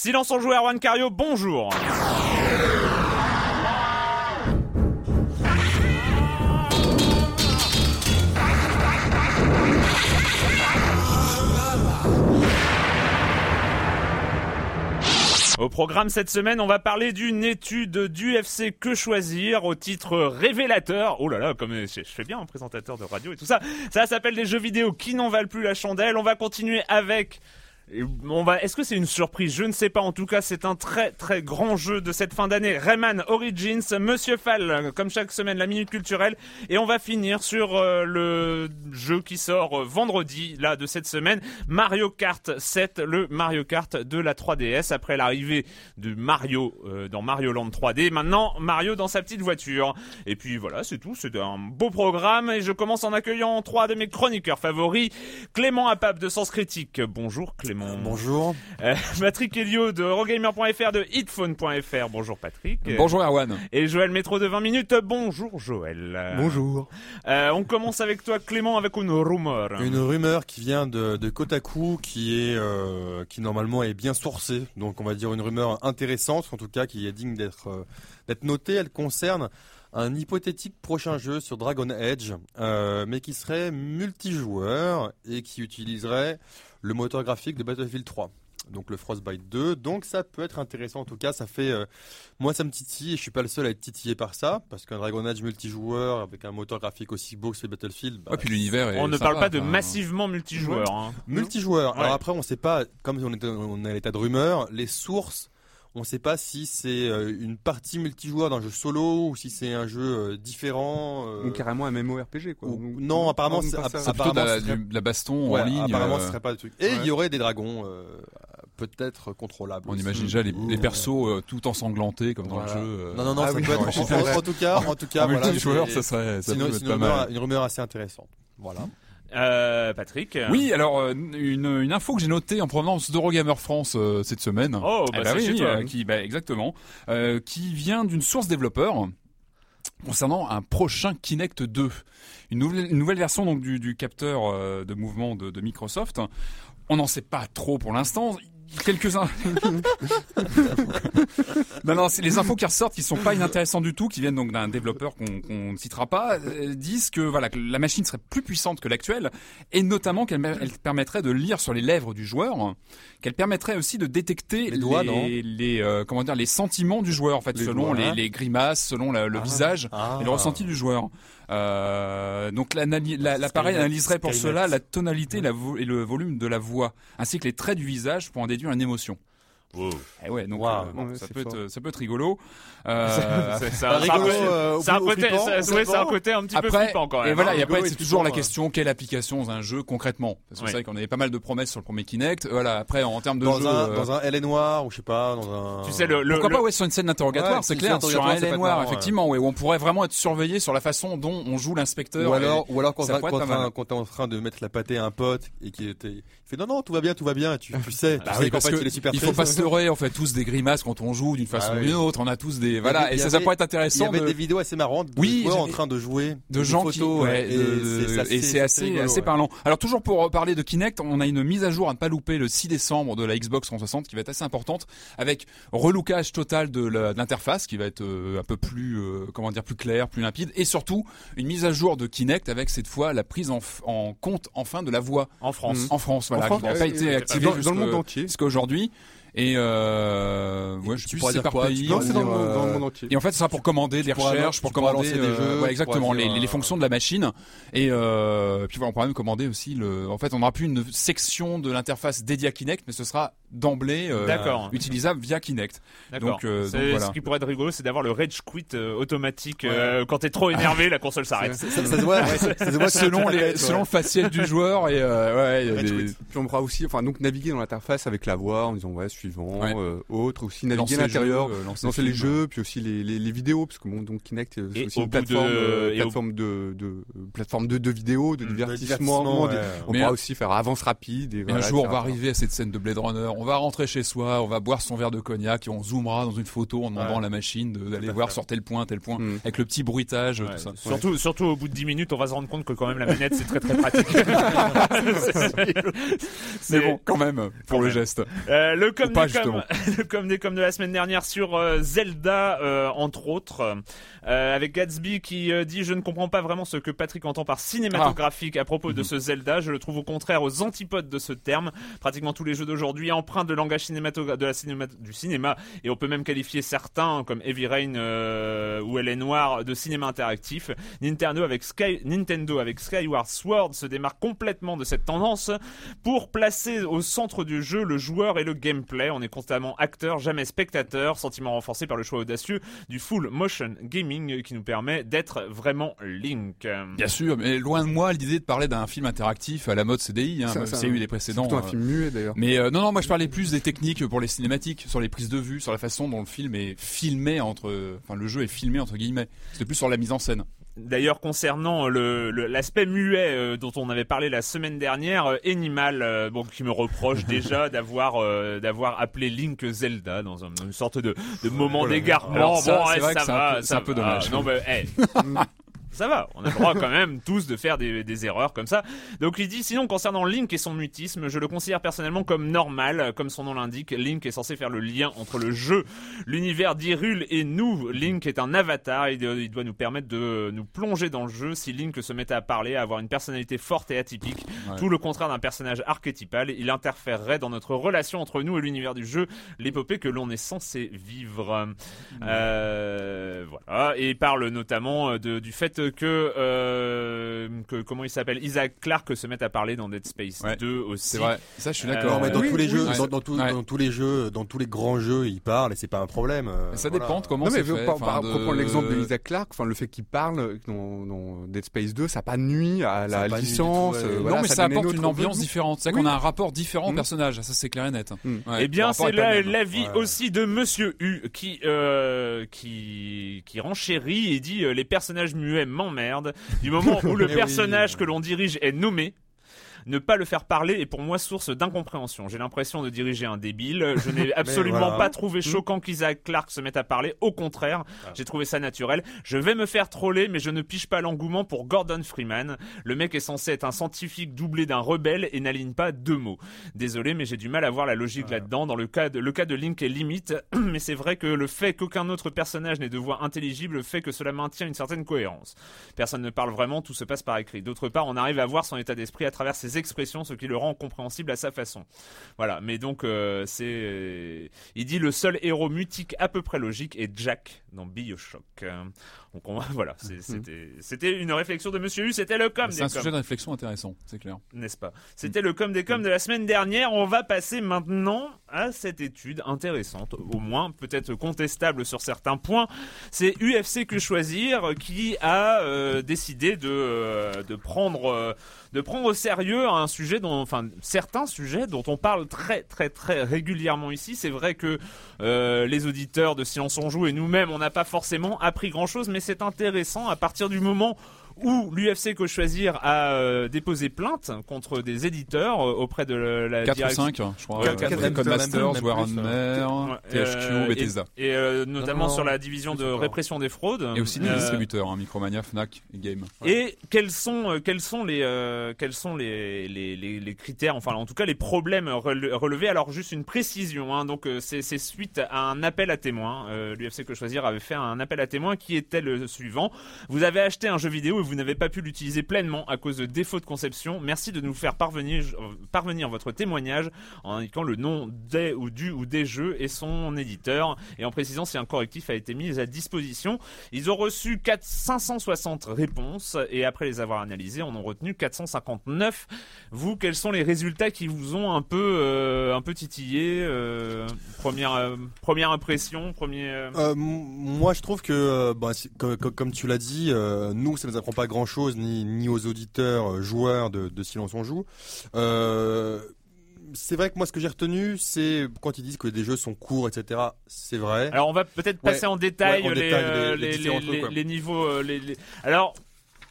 Silence en joueur, Juan Cario, bonjour Au programme cette semaine, on va parler d'une étude d'UFC Que Choisir au titre révélateur. Oh là là, comme je fais bien un présentateur de radio et tout ça. Ça s'appelle des jeux vidéo qui n'en valent plus la chandelle. On va continuer avec on va. Est-ce que c'est une surprise? Je ne sais pas. En tout cas, c'est un très très grand jeu de cette fin d'année. Rayman Origins, Monsieur Fall, comme chaque semaine, la minute culturelle, et on va finir sur euh, le jeu qui sort euh, vendredi là de cette semaine, Mario Kart 7, le Mario Kart de la 3DS après l'arrivée de Mario euh, dans Mario Land 3D. Maintenant, Mario dans sa petite voiture. Et puis voilà, c'est tout. C'est un beau programme et je commence en accueillant trois de mes chroniqueurs favoris, Clément Apap de Sens Critique. Bonjour Clément. Bonjour. Euh, Patrick Elio de Eurogamer.fr de hitphone.fr. Bonjour Patrick. Bonjour Erwan. Et Joël Métro de 20 minutes. Bonjour Joël. Bonjour. Euh, on commence avec toi Clément avec une rumeur. Une rumeur qui vient de, de Kotaku qui est euh, qui normalement est bien sourcée. Donc on va dire une rumeur intéressante en tout cas qui est digne d'être euh, d'être notée. Elle concerne un hypothétique prochain jeu sur Dragon Edge, euh, mais qui serait multijoueur et qui utiliserait le moteur graphique de Battlefield 3 donc le Frostbite 2. Donc ça peut être intéressant en tout cas. Ça fait euh, moi ça me titille et je suis pas le seul à être titillé par ça parce qu'un Dragon Age multijoueur avec un moteur graphique aussi beau que celui de Battlefield. bah, Ouais, puis l'univers On ne parle pas de massivement multijoueur. hein. multijoueur. Ouais. Alors après on sait pas comme on est on est à l'état de rumeur, les sources on ne sait pas si c'est euh, une partie multijoueur d'un jeu solo ou si c'est un jeu euh, différent. euh, Ou carrément un MMORPG quoi. ou- non, apparemment, non, c'est- plutôt de la, serait- du- de la baston ouais, en ligne. apparemment euh, ce serait pas le truc. Et il Ouais. y aurait des dragons euh, peut-être contrôlables. on aussi. imagine déjà les, persos euh, tout ensanglantés comme dans Voilà. le jeu. euh, Non non non, Ah ça oui, peut être ouais. en, en- en tout cas, en tout cas, en voilà, ça serait, ça peut être une rumeur, mal. une rumeur assez intéressante. Voilà. Euh, Patrick. Oui, alors euh, une, une info que j'ai notée en provenance d'Eurogamer France euh, cette semaine. Oh, bah, Eh c'est oui, chez oui, toi. euh, qui, bah, exactement, euh, qui vient d'une source développeur concernant un prochain Kinect 2, une nouvelle, une nouvelle version donc du, du capteur euh, de mouvement de, de Microsoft. On n'en sait pas trop pour l'instant. Quelques-uns. non, non, c'est les infos qui ressortent, qui sont pas inintéressantes du tout, qui viennent donc d'un développeur qu'on ne citera pas, euh, disent que voilà que la machine serait plus puissante que l'actuelle, et notamment qu'elle elle permettrait de lire sur les lèvres du joueur, qu'elle permettrait aussi de détecter Les doigts, les, les, euh, comment dire les sentiments du joueur en fait, Les selon doigts, les, hein. les grimaces, selon la- le Ah. visage Ah. et le ressenti du joueur. Euh, donc la- l'appareil analyserait pour cela la tonalité la et le volume de la voix, ainsi que les traits du visage pour en déduire une émotion. Eh ouais, donc Wow. euh, bon, Ouais, ça c'est peut fort. être ça peut être rigolo. Euh, C'est un, peu- euh, côté, flippant, un flippant. côté un petit peu Après, flippant quand même. et voilà, hein. et après c'est toujours la flippant, ouais. question quelle application dans un jeu concrètement? Parce que Oui. c'est vrai qu'on avait pas mal de promesses sur le premier Kinect. Voilà, après en termes de Dans jeu, un, euh, dans un LA noir ou je sais pas, dans un. Tu sais, le, le- pourquoi le- pas ouais sur une scène d'interrogatoire, Ouais, c'est clair, sur un LA noir effectivement, ouais, où on pourrait vraiment être surveillé sur la façon dont on joue l'inspecteur. Ou alors, ou alors quand, t'es- en- train de mettre la pâtée à un pote et qui était, il fait non non tout va bien tout va bien et tu, sais, que il faut pas se leurrer, on fait tous des grimaces quand on joue d'une façon Ah ou oui. d'une autre, on a tous des Y voilà, et ça, ça pourrait être Il y intéressant avait de, des vidéos assez marrantes de Oui, joueurs en train de jouer de des gens photos, qui ouais, et c'est assez rigolo, assez ouais. parlant. Alors toujours pour parler de Kinect, on a une mise à jour à ne pas louper le 6 décembre de la Xbox 360 qui va être assez importante avec relookage total de l'interface qui va être euh, un peu plus euh, comment dire plus clair, plus limpide et surtout une mise à jour de Kinect avec cette fois la prise en, en compte enfin de la voix en France. en France voilà France, qui n'a pas été activée Dans- dans le monde entier. jusqu'à aujourd'hui et euh, ouais, je sais tu plus c'est dire par quoi pays. Tu Non, peux c'est dans, le dire, monde- dans le monde entier. Et en fait, ce sera pour commander des pourras recherches, pour commander des euh, jeux, ouais, exactement les, les euh, fonctions de la machine. Et euh, puis voilà, on pourra même commander aussi le. En fait, on n'aura plus une section de l'interface dédiée à Kinect, mais ce sera d'emblée euh, utilisable via Kinect. Donc, euh, donc C'est- voilà. Ce qui pourrait être rigolo, c'est d'avoir le rage quit euh, automatique. euh, quand t'es trop énervé, la console s'arrête. Ça, ça se voit, ouais, ça, ça se voit Selon les, selon ouais. le facial du joueur et euh, ouais, y a des-. Puis on pourra aussi, enfin donc naviguer dans l'interface avec la voix en disant ouais suivant, Ouais. euh, autre, aussi naviguer à les jeux, l'intérieur, euh, lancer lancer les films. jeux, puis aussi les, les, les vidéos, parce que bon donc Kinect euh, c'est Et aussi au une de- plateforme, euh, au- de, de plateforme de, de vidéos, de Mm, De divertissement. ouais. On Mais pourra un- aussi faire avance rapide. Et voilà, un jour, on va arriver à cette scène de Blade Runner. On va rentrer chez soi, on va boire son verre de cognac et on zoomera dans une photo en demandant Ouais. à la machine d'aller voir sur tel point, tel point, Mm. avec le petit bruitage, Ouais, tout ça. Surtout, surtout au bout de 10 minutes, on va se rendre compte que quand même la manette c'est très très pratique. Mais bon, quand même, pour Quand le même. geste. Euh, le com pas, des com, le com des com de la semaine dernière sur euh, Zelda euh, entre autres. Euh, avec Gatsby qui dit je ne comprends pas vraiment ce que Patrick entend par cinématographique à propos de ce Zelda. Je le trouve au contraire aux antipodes de ce terme. Pratiquement tous les jeux d'aujourd'hui empruntent de langage cinématographique de la cinéma du cinéma. Et on peut même qualifier certains comme Heavy Rain ou Elle est noire de cinéma interactif. Nintendo avec Sky Nintendo avec Skyward Sword se démarque complètement de cette tendance pour placer au centre du jeu le joueur et le gameplay. On est constamment acteur, jamais spectateur, sentiment renforcé par le choix audacieux du full motion gaming qui nous permet d'être vraiment Link. Bien sûr, mais loin de moi l'idée de parler d'un film interactif à la mode CDI, hein, a eu des C'est précédents. plutôt un euh, film muet d'ailleurs. Mais euh, non, non, moi je parlais plus des techniques pour les cinématiques, sur les prises de vue, sur la façon dont le film est filmé entre, enfin le jeu est filmé entre guillemets. C'était plus sur la mise en scène. D'ailleurs, concernant le- le- l'aspect muet euh, dont on avait parlé la semaine dernière, euh, Animal, euh, bon, qui me reproche déjà d'avoir euh, d'avoir appelé Link Zelda dans un- une sorte de, de moment d'égarement. Ça, bon, c'est ouais, ça c'est un va, peu- c'est ça un peu dommage. Non, mais, hey, ça va, on a le droit quand même tous de faire des, des erreurs comme ça. Donc il dit sinon concernant Link et son mutisme, je le considère personnellement comme normal, comme son nom l'indique. Link est censé faire le lien entre le jeu, l'univers d'Hyrule et nous. Link est un avatar, il doit, il doit nous permettre de nous plonger dans le jeu. Si Link se mettait à parler, à avoir une personnalité forte et atypique, Ouais. tout le contraire d'un personnage archétypal, il interférerait dans notre relation entre nous et l'univers du jeu, l'épopée que l'on est censé vivre. Euh, voilà, et il parle notamment euh, de, du fait que, euh, que comment il s'appelle, Isaac Clarke se mette à parler dans Dead Space Ouais. 2 aussi. C'est vrai. Ça, je suis Euh, d'accord. Mais dans Oui, tous les oui, jeux, ouais. dans, dans tout- Ouais. dans tous les jeux, dans tous les grands jeux, il parle et c'est pas un problème. euh, Ça voilà. dépend de comment Non mais c'est fait. par, par, de- pour prendre l'exemple de Isaac Clarke, enfin le fait qu'il parle dans, dans Dead Space 2, ça n'a pas nuit à Ça la licence. tout, ouais. euh, Non, voilà, non, mais ça, donnait apporte une ambiance différente. C'est qu'on a un rapport différent au Mm. personnage. Ça, c'est clair et net. Mm. Eh bien, c'est l'avis aussi de Monsieur U qui euh, qui qui renchérit et dit euh, les personnages muets m'emmerdent. Du moment où le Eh personnage que l'on dirige est nommé. Ne pas le faire parler est pour moi source d'incompréhension. J'ai l'impression de diriger un débile. Je n'ai absolument voilà. pas trouvé choquant qu'Isaac Clarke se mette à parler. Au contraire, j'ai trouvé ça naturel. Je vais me faire troller, mais je ne piche pas l'engouement pour Gordon Freeman. Le mec est censé être un scientifique doublé d'un rebelle et n'aligne pas deux mots. Désolé, mais j'ai du mal à voir la logique là-dedans. Dans le cas de, le cas de Link est limite, mais c'est vrai que le fait qu'aucun autre personnage n'ait de voix intelligible fait que cela maintient une certaine cohérence. Personne ne parle vraiment, tout se passe par écrit. D'autre part, on arrive à voir son état d'esprit à travers ses expressions, ce qui le rend compréhensible à sa façon. Voilà, mais donc euh, c'est... Il dit le seul héros mutique à peu près logique est Jack dans Bioshock. Donc on, voilà, c'est- c'était une réflexion de Monsieur U, c'était le com C'est un com, sujet de réflexion intéressant, c'est clair. n'est-ce pas? C'était le com des com de la semaine dernière. On va passer maintenant à cette étude intéressante, au moins peut-être contestable sur certains points. C'est UFC que choisir qui a euh, décidé de euh, de prendre euh, de prendre au sérieux un sujet dont, enfin, certains sujets dont on parle très, très, très régulièrement ici. C'est vrai que les auditeurs de Silence on joue et nous-mêmes, on n'a pas forcément appris grand-chose, mais c'est intéressant à partir du moment où l'UFC que choisir a euh, déposé plainte contre des éditeurs euh, auprès de la 4 ou direction 5, je crois. Ouais, euh, quatre, même, Codemasters, Ouais, THQ, euh, et- Bethesda. Et, euh, notamment Non, non, sur la division de répression des fraudes. Et aussi des Euh, distributeurs, hein, Micromania, Fnac et Game. Et quels sont quels sont les euh, quels sont les, les, les, les critères enfin en tout cas les problèmes rele- relevés? Alors juste une précision hein, donc c'est c'est suite à un appel à témoins euh, l'UFC que choisir avait fait un appel à témoins qui était le suivant vous avez acheté un jeu vidéo et vous n'avez pas pu l'utiliser pleinement à cause de défauts de conception merci de nous faire parvenir euh, parvenir votre témoignage en indiquant le nom des ou du ou des jeux et son éditeur et en précisant si un correctif a été mis à disposition ils ont reçu 4 560 réponses et après les avoir analysées, on en retenu 459. Vous, quels sont les résultats qui vous ont un peu, euh, un peu titillé euh, première, première impression, premier. moi, je trouve que, bah, c'est- comme, tu l'as dit, nous, ça nous apprend pas grand-chose, ni, ni aux auditeurs, euh, joueurs de, de Silence on joue. Euh, c'est vrai que moi, ce que j'ai retenu, c'est quand ils disent que des jeux sont courts, etc. C'est vrai. Alors on va peut-être passer en détail, Ouais, en les, détail euh, les- les niveaux. Alors.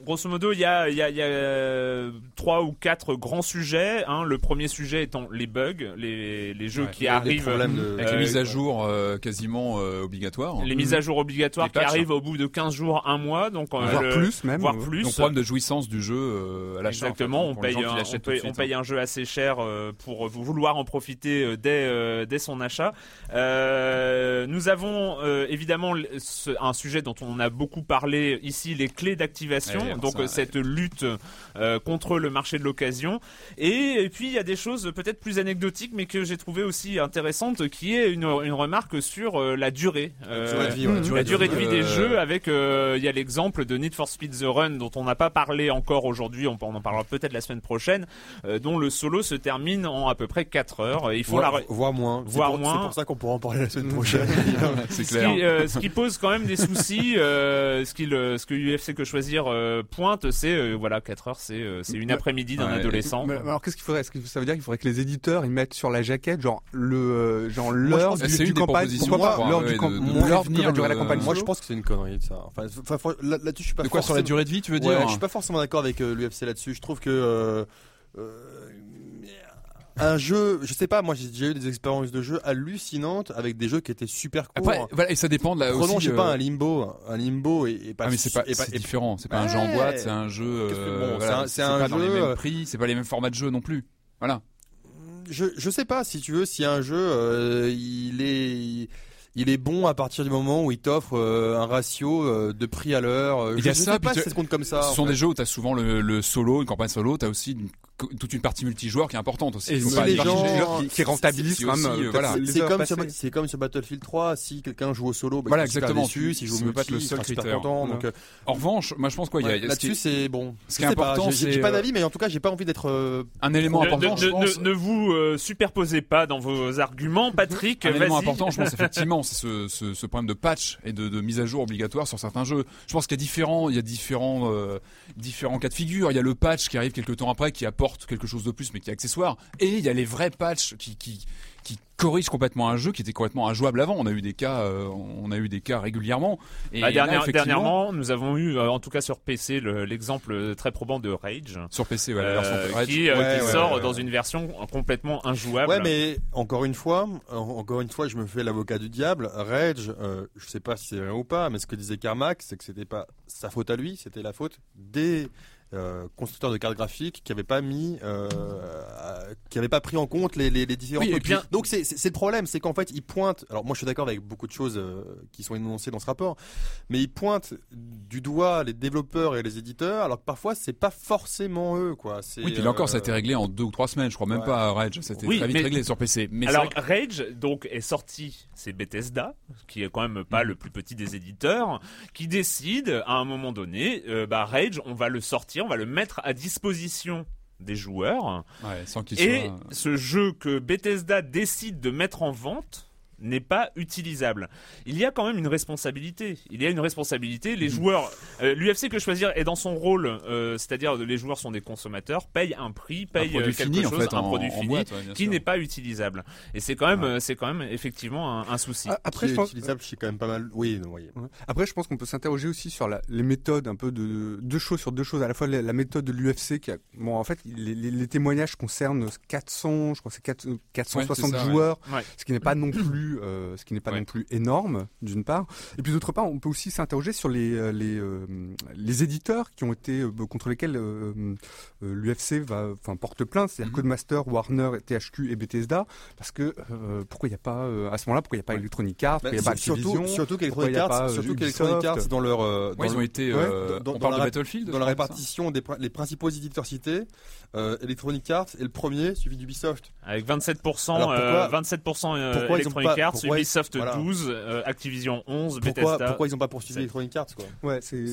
Grosso modo, il y a, il y a, il y a euh, trois ou quatre grands sujets. Hein. Le premier sujet étant les bugs, les, les jeux Ouais. qui Les arrivent. problèmes de- Avec Euh, les mises à jour euh, quasiment euh, obligatoires. Les mises à jour obligatoires Les qui patchs. arrivent au bout de 15 jours, un mois, donc euh, Voire le- plus même. voire euh, plus. Donc problème de jouissance du jeu euh, à l'achat. Exactement, en fait, on paye, un, on, paye, on suite, paye un jeu assez cher euh, pour vouloir en profiter euh, dès, euh, dès son achat. Euh, nous avons euh, évidemment un sujet dont on a beaucoup parlé ici, les clés d'activation, Ouais, donc cette lutte euh, contre le marché de l'occasion. Et, et puis il y a des choses peut-être plus anecdotiques, mais que j'ai trouvé aussi intéressantes, qui est une, une remarque sur euh, la durée. Euh, Durée de vie, ouais. la durée de vie des Euh, jeux avec euh, il y a l'exemple de Need for Speed The Run dont on n'a pas parlé encore aujourd'hui on, on en parlera peut-être la semaine prochaine euh, dont le solo se termine en à peu près 4 heures il faut la re- voire moins. Voire pour- moins. C'est pour ça qu'on pourra en parler la semaine prochaine. C'est ce clair. qui, euh, ce qui pose quand même des soucis euh, ce, qu'il, euh, ce que UFC que choisir euh, pointe c'est euh, voilà 4 heures c'est euh, c'est une après-midi d'un Ouais. adolescent Mais alors qu'est-ce qu'il faudrait Est-ce que ça veut dire qu'il faudrait que les éditeurs ils mettent sur la jaquette genre le euh, genre l'heure du, du campagne? l'heure du la campagne Moi, je pense que c'est une connerie de ça. Enfin, là-dessus, je suis pas De quoi sur la durée de vie, tu veux Ouais, dire? je suis pas forcément d'accord avec euh, l'UFC là-dessus. Je trouve que euh, euh, un jeu, je sais pas, moi j'ai déjà eu des expériences de jeu hallucinantes avec des jeux qui étaient super courts. Après, voilà, et ça dépend de la Prenons, aussi. je sais pas, euh, un limbo, un limbo et, et pas. Ah mais c'est pas, c'est différent. C'est pas un jeu en Ouais. boîte, c'est un jeu. Euh, bon, voilà, c'est un- c'est un pas dans les jeu, mêmes euh, prix, c'est pas les mêmes formats de jeu non plus. Voilà. je, je sais pas si tu veux, si un jeu euh, il est il est bon à partir du moment où il t'offre euh, un ratio euh, de prix à l'heure. Euh, Il y a ça, sais pas si ça se compte comme ça. Ce sont fait. des jeux où t'as souvent le, le solo, une campagne solo. T'as aussi une- toute une partie multijoueur qui est importante aussi. et Faut si pas les aller gens- chercher- qui, qui rentabilise c'est quand même euh, voilà. C'est comme, c'est comme sur Battlefield 3, si quelqu'un joue au solo, bah, Voilà, exactement. déçu, si au peut pas être le seul critère. content. Ouais. Donc, euh, En revanche, moi je pense quoi, ouais, là-dessus, c'est bon. ce qui Je est important, j'ai- j'ai c'est, pas d'avis, mais en tout cas, j'ai pas envie d'être. euh, un élément Ne- important, ne, je ne- pense. ne- ne vous euh, superposez pas dans vos arguments Patrick Un élément important, je pense effectivement, c'est ce, ce, ce problème de patch et de, de mise à jour obligatoire sur certains jeux. Je pense qu'il y a différents, il y a différents, euh, différents cas de figure. Il y a le patch qui arrive quelques temps après, qui apporte quelque chose de plus, mais qui est accessoire. Et il y a les vrais patchs qui, qui, qui corrigent complètement un jeu qui était complètement injouable avant. On a eu des cas, euh, on a eu des cas régulièrement. Et Bah, là, dernière- effectivement, dernièrement, nous avons eu, euh, en tout cas sur PC, le- l'exemple très probant de Rage, sur PC, ouais, la euh, version Rage. qui, euh, Ouais, qui ouais, sort ouais, dans une version complètement injouable. Ouais, mais encore une fois, en- encore une fois, je me fais l'avocat du diable. Rage, euh, je sais pas si c'est vrai ou pas, mais ce que disait Carmack, c'est que c'était pas sa faute à lui, c'était la faute des euh, constructeurs de cartes graphiques qui n'avaient pas mis, euh, qui n'avaient pas pris en compte les, les, les différents. Oui, bien- Donc c'est le problème, c'est qu'en fait ils pointent. Alors moi je suis d'accord avec beaucoup de choses euh, qui sont énoncées dans ce rapport, mais ils pointent du doigt les développeurs et les éditeurs, alors que parfois c'est pas forcément eux quoi. Oui, puis là encore, ça a été réglé en deux ou trois semaines, je crois même ouais. pas, Rage. Ça a été Oui, très vite mais- réglé sur PC. Mais Alors que- Rage donc est sorti, c'est Bethesda qui est quand même pas Mhm. le plus petit des éditeurs, qui décide à un moment donné, euh, bah Rage, on va le sortir, on va le mettre à disposition des joueurs ouais, sans qu'il et soit. ce jeu que Bethesda décide de mettre en vente n'est pas utilisable. Il y a quand même une responsabilité. Il y a une responsabilité. Les joueurs, euh, l'UFC que choisir est dans son rôle, euh, c'est-à-dire les joueurs sont des consommateurs, payent un prix, un payent euh, produit quelque fini, en chose, fait, un en- produit en fini boîte, ouais, bien qui n'est pas utilisable. Et c'est quand même, Ouais. euh, c'est quand même effectivement un, un souci. Après, qui je est pense, utilisable, je quand même pas mal. Oui, non, oui. Après, je pense qu'on peut s'interroger aussi sur la, les méthodes, un peu de deux choses sur deux choses. À la fois la, la méthode de l'UFC, qui a, bon, en fait, les, les- les témoignages concernent 400, je crois, que c'est 4, 460 Ouais, c'est ça, joueurs, ouais. ce qui n'est pas non plus, euh, ce qui n'est pas Ouais. non plus énorme, d'une part. Et puis d'autre part, on peut aussi s'interroger sur les euh, les euh, les éditeurs qui ont été euh, contre lesquels euh, euh, l'UFC va, enfin, porte plainte, c'est-à-dire Mhm. Codemaster, Warner, THQ et Bethesda, parce que euh, pourquoi il n'y a pas, euh, à ce moment-là, pourquoi il n'y a pas. Electronic Arts, pourquoi il n'y a Bah, pas surtout, Activision, surtout il qu'Electronic Arts, pas, surtout Ubisoft. qu'Electronic Arts dans leur, euh, dans ils le- ont été. Ouais, dans- on dans parle la de Battlefield. dans la répartition des les principaux éditeurs cités, euh, Electronic Arts est le premier, suivi d'Ubisoft. Avec 27%, Alors pourquoi- euh, 27% euh, pourquoi ils ont Electronic Arts, pourquoi Ubisoft voilà. 12, euh, Activision 11, Pourquoi, Bethesda. pourquoi ils n'ont pas poursuivi Electronic Arts quoi? Ouais, c'est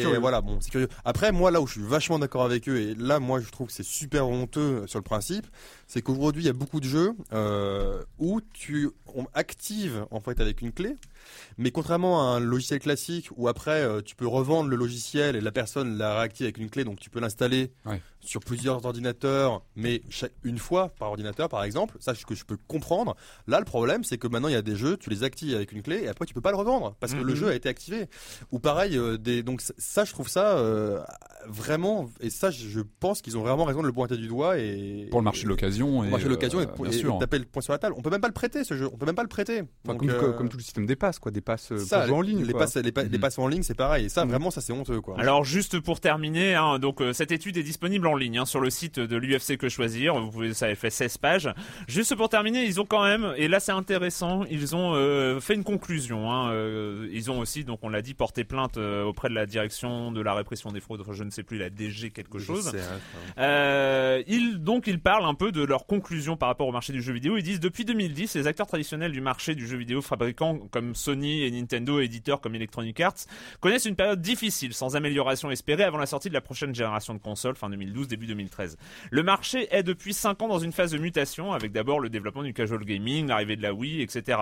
curieux. voilà, bon, c'est curieux. Après, moi, là où je suis vachement d'accord avec eux, et là, moi, je trouve que c'est super honteux sur le principe, c'est qu'aujourd'hui, il y a beaucoup de jeux euh, où tu on active en fait avec une clé, mais contrairement à un logiciel classique où après euh, tu peux revendre le logiciel et la personne l'a réactive avec une clé, donc tu peux l'installer Ouais. sur plusieurs ordinateurs, mais chaque, une fois par ordinateur, par exemple. Ça, que je peux comprendre. Là, le problème, c'est que maintenant, il y a des jeux, tu les actives avec une clé et après, tu peux pas le revendre parce que le Mhm. jeu a été activé. Ou pareil, euh, des, donc ça- je trouve ça euh, vraiment, et ça, je pense qu'ils ont vraiment raison de le pointer du doigt et Pour le marché de l'occasion. et, le marché de l'occasion et, bien et sûr. taper le point sur la table. On peut même pas le prêter ce jeu. On peut même pas le prêter. Enfin, Donc, comme, comme tout le système des passes, quoi, des passes euh, ça, pour jouer en ligne. les quoi. passes, les, pa- les Mhm. passes en ligne, c'est pareil. Et ça, Mhm. vraiment, ça c'est honteux, quoi. Alors juste pour terminer, hein, donc euh, cette étude est disponible en ligne hein, sur le site de l'UFC que choisir. Vous pouvez, ça fait 16 pages. Juste pour terminer, ils ont quand même, et là c'est intéressant, ils ont euh, fait une conclusion. Hein, euh, ils ont aussi, donc on l'a dit, porté plainte euh, auprès de la direction de la répression des fraudes. Enfin, je ne sais plus la DG quelque chose. ils, donc ils parlent un peu de leur conclusion par rapport au marché du jeu vidéo. Ils disent depuis 2010, les acteurs traditionnels du marché du jeu vidéo, fabricants comme Sony et Nintendo, éditeurs comme Electronic Arts, connaissent une période difficile, sans amélioration espérée avant la sortie de la prochaine génération de consoles, fin 2012, début 2013. Le marché est depuis 5 ans dans une phase de mutation, avec d'abord le développement du casual gaming, l'arrivée de la Wii, etc.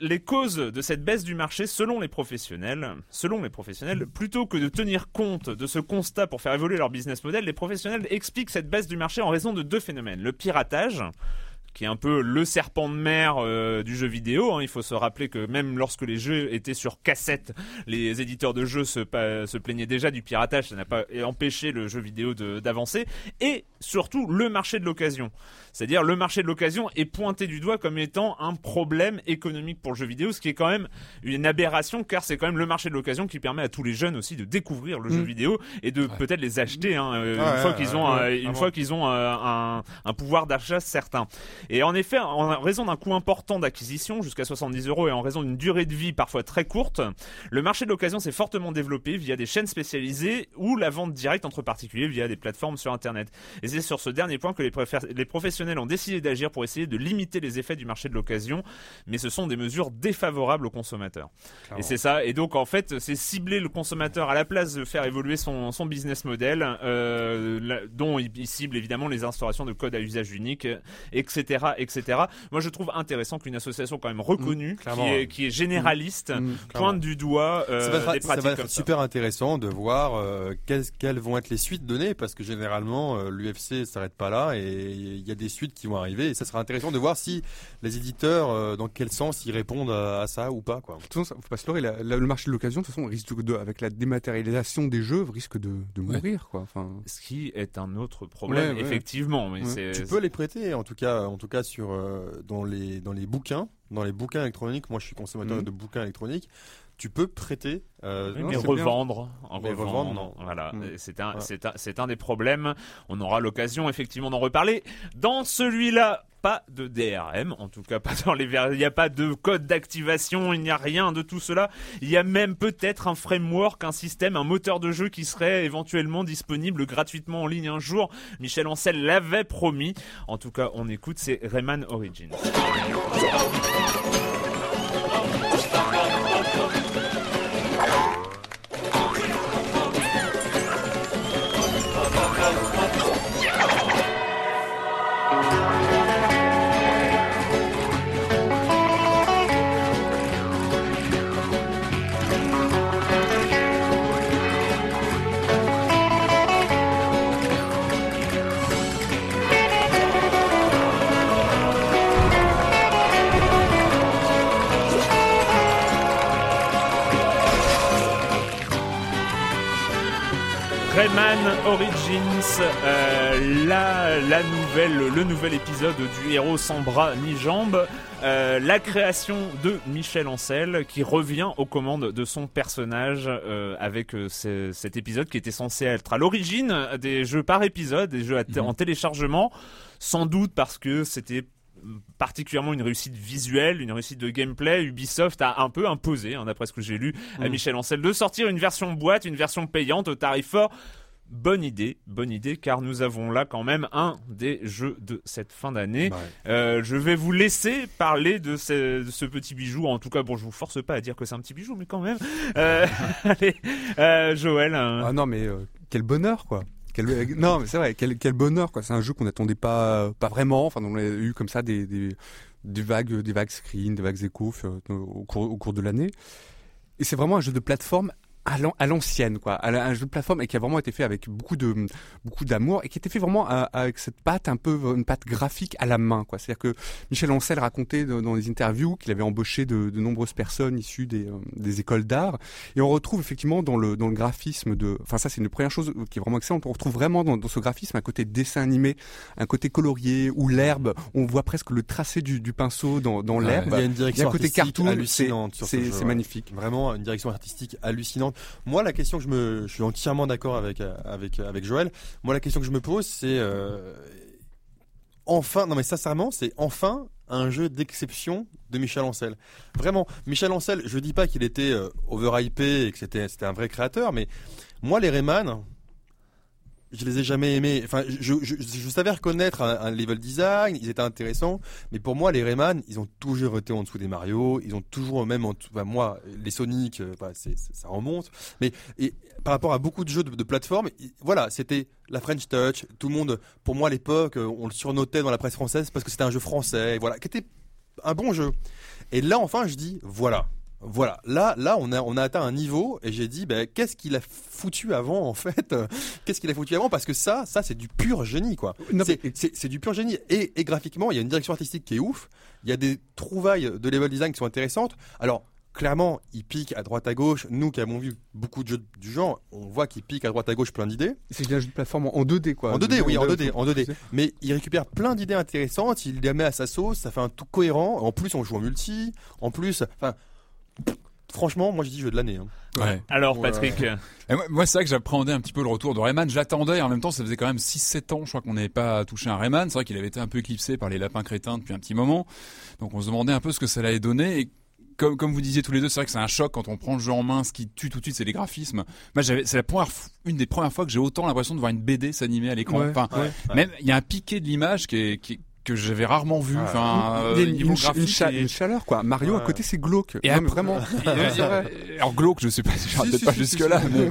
Les causes de cette baisse du marché, selon les professionnels, selon les professionnels, plutôt que de tenir compte de ce constat pour faire évoluer leur business model, les professionnels expliquent cette baisse du marché en raison de deux phénomènes. Le piratage, qui est un peu le serpent de mer euh, du jeu vidéo. hein. Il faut se rappeler que même lorsque les jeux étaient sur cassette, les éditeurs de jeux se, plaignaient déjà du piratage. Ça n'a pas empêché le jeu vidéo d'avancer. Et surtout, le marché de l'occasion. C'est-à-dire, le marché de l'occasion est pointé du doigt comme étant un problème économique pour le jeu vidéo, ce qui est quand même une aberration, car c'est quand même le marché de l'occasion qui permet à tous les jeunes aussi de découvrir le jeu Mm. vidéo et de Ouais. peut-être les acheter hein, euh, Ouais, une fois qu'ils ont, ouais, euh, une fois qu'ils ont euh, un, un pouvoir d'achat certain. Et en effet, en raison d'un coût important d'acquisition, jusqu'à 70 euros, et en raison d'une durée de vie parfois très courte, le marché de l'occasion s'est fortement développé via des chaînes spécialisées ou la vente directe entre particuliers via des plateformes sur Internet. Et c'est sur ce dernier point que les professionnels ont décidé d'agir pour essayer de limiter les effets du marché de l'occasion, mais ce sont des mesures défavorables aux consommateurs. Et c'est ça. Et donc en fait, c'est cibler le consommateur à la place de faire évoluer son, son business model, euh, la- dont il, il cible évidemment les instaurations de codes à usage unique, etc., etc. Moi, je trouve intéressant qu'une association quand même reconnue, qui, est, ouais. qui est généraliste, Mm. pointe du doigt euh, ça va être, des ça pratiques va être comme ça. super intéressant de voir euh, quelles, quelles vont être les suites données parce que généralement l'UFC s'arrête pas là et il y a des suites qui vont arriver et ça sera intéressant de voir si les éditeurs euh, dans quel sens ils répondent à, à ça ou pas quoi. De toute façon, ça- faut pas se leurrer, la- la- le marché de l'occasion, de toute façon, risque de, avec la dématérialisation des jeux, risque de, de Ouais. mourir, quoi. Enfin, Ce qui est un autre problème, Ouais, ouais. effectivement. Mais Tu peux les prêter en tout cas en tout cas sur euh, dans les dans les bouquins dans les bouquins électroniques. Moi je suis consommateur Mhm. de bouquins électroniques. Tu peux prêter, euh, Oui, non, mais revendre, en Mais revendre, revendre, non. Voilà, Mm. C'est un, Voilà. un, un des problèmes. On aura l'occasion effectivement d'en reparler. Dans celui-là, pas de DRM, en tout cas pas dans les il n'y a pas de code d'activation, il n'y a rien de tout cela. Il y a même peut-être un framework, un système, un moteur de jeu qui serait éventuellement disponible gratuitement en ligne un jour. Michel Ancel l'avait promis. En tout cas, on écoute, c'est Rayman Origins. Origins, euh, la, la nouvelle, le nouvel épisode du héros sans bras ni jambes, euh, la création de Michel Ancel qui revient aux commandes de son personnage euh, avec ce- cet épisode qui était censé être à l'origine des jeux par épisode, des jeux t- en téléchargement, sans doute parce que c'était particulièrement une réussite visuelle, une réussite de gameplay. Ubisoft a un peu imposé, hein, d'après ce que j'ai lu, à Mm. Michel Ancel de sortir une version boîte, une version payante au tarif fort. Bonne idée, bonne idée, car nous avons là quand même un des jeux de cette fin d'année. Ouais. Euh, je vais vous laisser parler de ce, de ce petit bijou. En tout cas, bon, je vous force pas à dire que c'est un petit bijou, mais quand même. Euh, allez, euh, Joël. un- Ah non, mais quel bonheur, quoi. Quel, non, mais c'est vrai, quel, quel bonheur, quoi. C'est un jeu qu'on n'attendait pas, pas vraiment. Enfin, on a eu comme ça des, des, des vagues, des vagues screens, des vagues échos au cours, au cours de l'année. Et c'est vraiment un jeu de plateforme à l'an- à l'ancienne, quoi. À Un jeu de plateforme et qui a vraiment été fait avec beaucoup de, beaucoup d'amour et qui était fait vraiment à- avec cette patte un peu, une patte graphique à la main, quoi. C'est-à-dire que Michel Ancel racontait dans les interviews qu'il avait embauché de, de nombreuses personnes issues des, euh, des écoles d'art et on retrouve effectivement dans le, dans le graphisme de, enfin ça c'est une première chose qui est vraiment excellente, on retrouve vraiment dans, dans ce graphisme un côté dessin animé, un côté colorié où l'herbe, on voit presque le tracé du, du pinceau dans, dans l'herbe. Il y a une direction Il y a un côté artistique cartoon, hallucinante ce C'est magnifique. Vraiment une direction artistique hallucinante. Moi, la question que je me, je suis entièrement d'accord avec euh, avec avec Joël. Moi, la question que je me pose, c'est euh, enfin, non mais sincèrement, c'est enfin un jeu d'exception de Michel Ancel. Vraiment, Michel Ancel, je dis pas qu'il était euh, overhypé et que c'était c'était un vrai créateur, mais moi, les Rayman, je les ai jamais aimés. Enfin, je, savais reconnaître un, level design, ils étaient intéressants, mais pour moi, les Rayman, ils ont toujours été en dessous des Mario, ils ont toujours même en dessous, enfin, moi, les Sonic, euh, ça remonte. Mais par rapport à beaucoup de jeux de, plateforme, voilà, c'était la French Touch. Tout le monde, pour moi, à l'époque, euh, on le surnotait dans la presse française parce que c'était un jeu français, voilà, qui était un bon jeu. Et là, enfin, je dis, voilà. Voilà, là, là, on a, on a atteint un niveau et j'ai dit, ben, qu'est-ce qu'il a foutu avant en fait? Euh, Qu'est-ce qu'il a foutu avant? Parce que ça, ça, c'est du pur génie, quoi. Non, C'est- du pur génie. Et, et graphiquement, il y a une direction artistique qui est ouf. Il y a des trouvailles de level design qui sont intéressantes. Alors, clairement, il pique à droite à gauche. Nous qui avons vu beaucoup de jeux du genre, on voit qu'il pique à droite à gauche plein d'idées. C'est un jeu de plateforme en en 2D, quoi. En 2D, oui, en 2D, en 2D. c'est- Mais il récupère plein d'idées intéressantes, il les met à sa sauce, ça fait un tout cohérent. En plus, on joue en multi. En plus, enfin, franchement, moi je dis jeu de l'année. hein. Ouais. Alors, Ouais. Patrick. Et moi, moi, c'est vrai que j'appréhendais un petit peu le retour de Rayman. Je l'attendais et en même temps, ça faisait quand même 6-7 ans, je crois qu'on n'avait pas touché un Rayman. C'est vrai qu'il avait été un peu éclipsé par les lapins crétins depuis un petit moment. Donc on se demandait un peu ce que ça allait donner. Et comme, comme vous disiez tous les deux, c'est vrai que c'est un choc quand on prend le jeu en main. Ce qui tue tout de suite, c'est les graphismes. Moi, j'avais, c'est la première, une des premières fois que j'ai autant l'impression de voir une BD s'animer à l'écran. Ouais, enfin, ouais, ouais. même il y a un piqué de l'image qui est, qui est- que j'avais rarement vu. Enfin, euh, une, niveau une cha- une graphique cha- et- une chaleur, quoi. Mario, à côté, c'est glauque. Et Non, après- vraiment. Et, alors glauque, je sais pas, je Si, peut-être si, pas si, jusque si, là. si. Mais...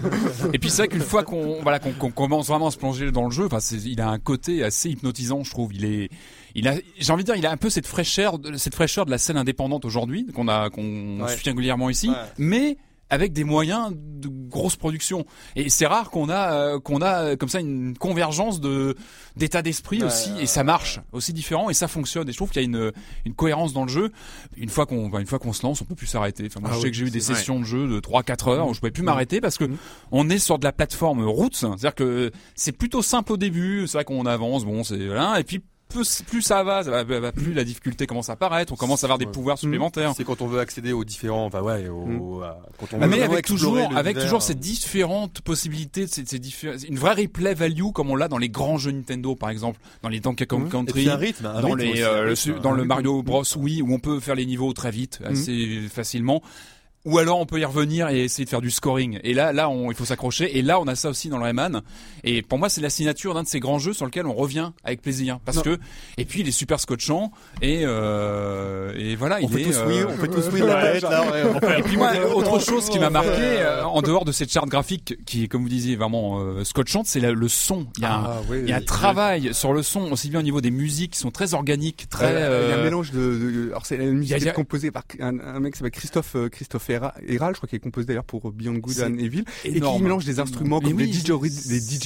Et puis c'est vrai qu'une fois qu'on voilà qu'on commence vraiment à se plonger dans le jeu, enfin c'est- il a un côté assez hypnotisant, je trouve. Il est, il a, j'ai envie de dire, il a un peu cette fraîcheur, de- cette fraîcheur de la scène indépendante aujourd'hui qu'on a qu'on Ouais. suit régulièrement ici, Ouais. mais avec des moyens de grosse production. Et c'est rare qu'on a euh, qu'on a euh, comme ça une convergence de d'état d'esprit Ouais, aussi, et ça marche aussi différent et ça fonctionne. Et je trouve qu'il y a une une cohérence dans le jeu. Une fois qu'on une fois qu'on se lance, on peut plus s'arrêter. Enfin, moi, Ah je sais que j'ai eu des sessions de jeu de 3-4 heures où je pouvais plus m'arrêter parce que Mhm. on est sur de la plateforme roots, c'est-à-dire que c'est plutôt simple au début. C'est vrai qu'on avance, bon, c'est voilà, et puis plus, plus ça va, ça va, va- plus la difficulté commence à apparaître, on commence à avoir des Ouais. pouvoirs supplémentaires. C'est quand on veut accéder aux différents, enfin ouais, au, Mm. à- quand on Ah, veut mais avec toujours, avec toujours ces différentes possibilités, ces, une vraie replay value comme on l'a dans les grands jeux Nintendo par exemple, dans les Donkey Kong. Et Country, un rythme, un dans rythme les aussi, euh, le dans le rythme. Mario Bros Wii où on peut faire les niveaux très vite, assez facilement. Ou alors on peut y revenir et essayer de faire du scoring. Et là, là, on, il faut s'accrocher. Et là, on a ça aussi dans le Rayman. Et pour moi, c'est la signature d'un de ces grands jeux sur lequel on revient avec plaisir. Parce Non. que, et puis il est super scotchant. Et, euh, et voilà, On il fait est. tous euh, oui, on fait tous oui tête, là, ouais, et puis moi, autre chose qui m'a marqué, Ouais. euh, en dehors de cette charte graphique qui est, comme vous disiez, vraiment euh, scotchante, c'est le son. Il y a un, Ah, ouais, il y a un oui. travail sur le son, aussi bien au niveau des musiques qui sont très organiques, très. Euh, Il y a un mélange de, de- alors c'est la musique a- composée par un, un mec qui s'appelle Christophe euh, Christophe Hera- Héral, je crois qu'il est composé d'ailleurs pour Beyond Good and Evil, et qui mélange des instruments comme oui,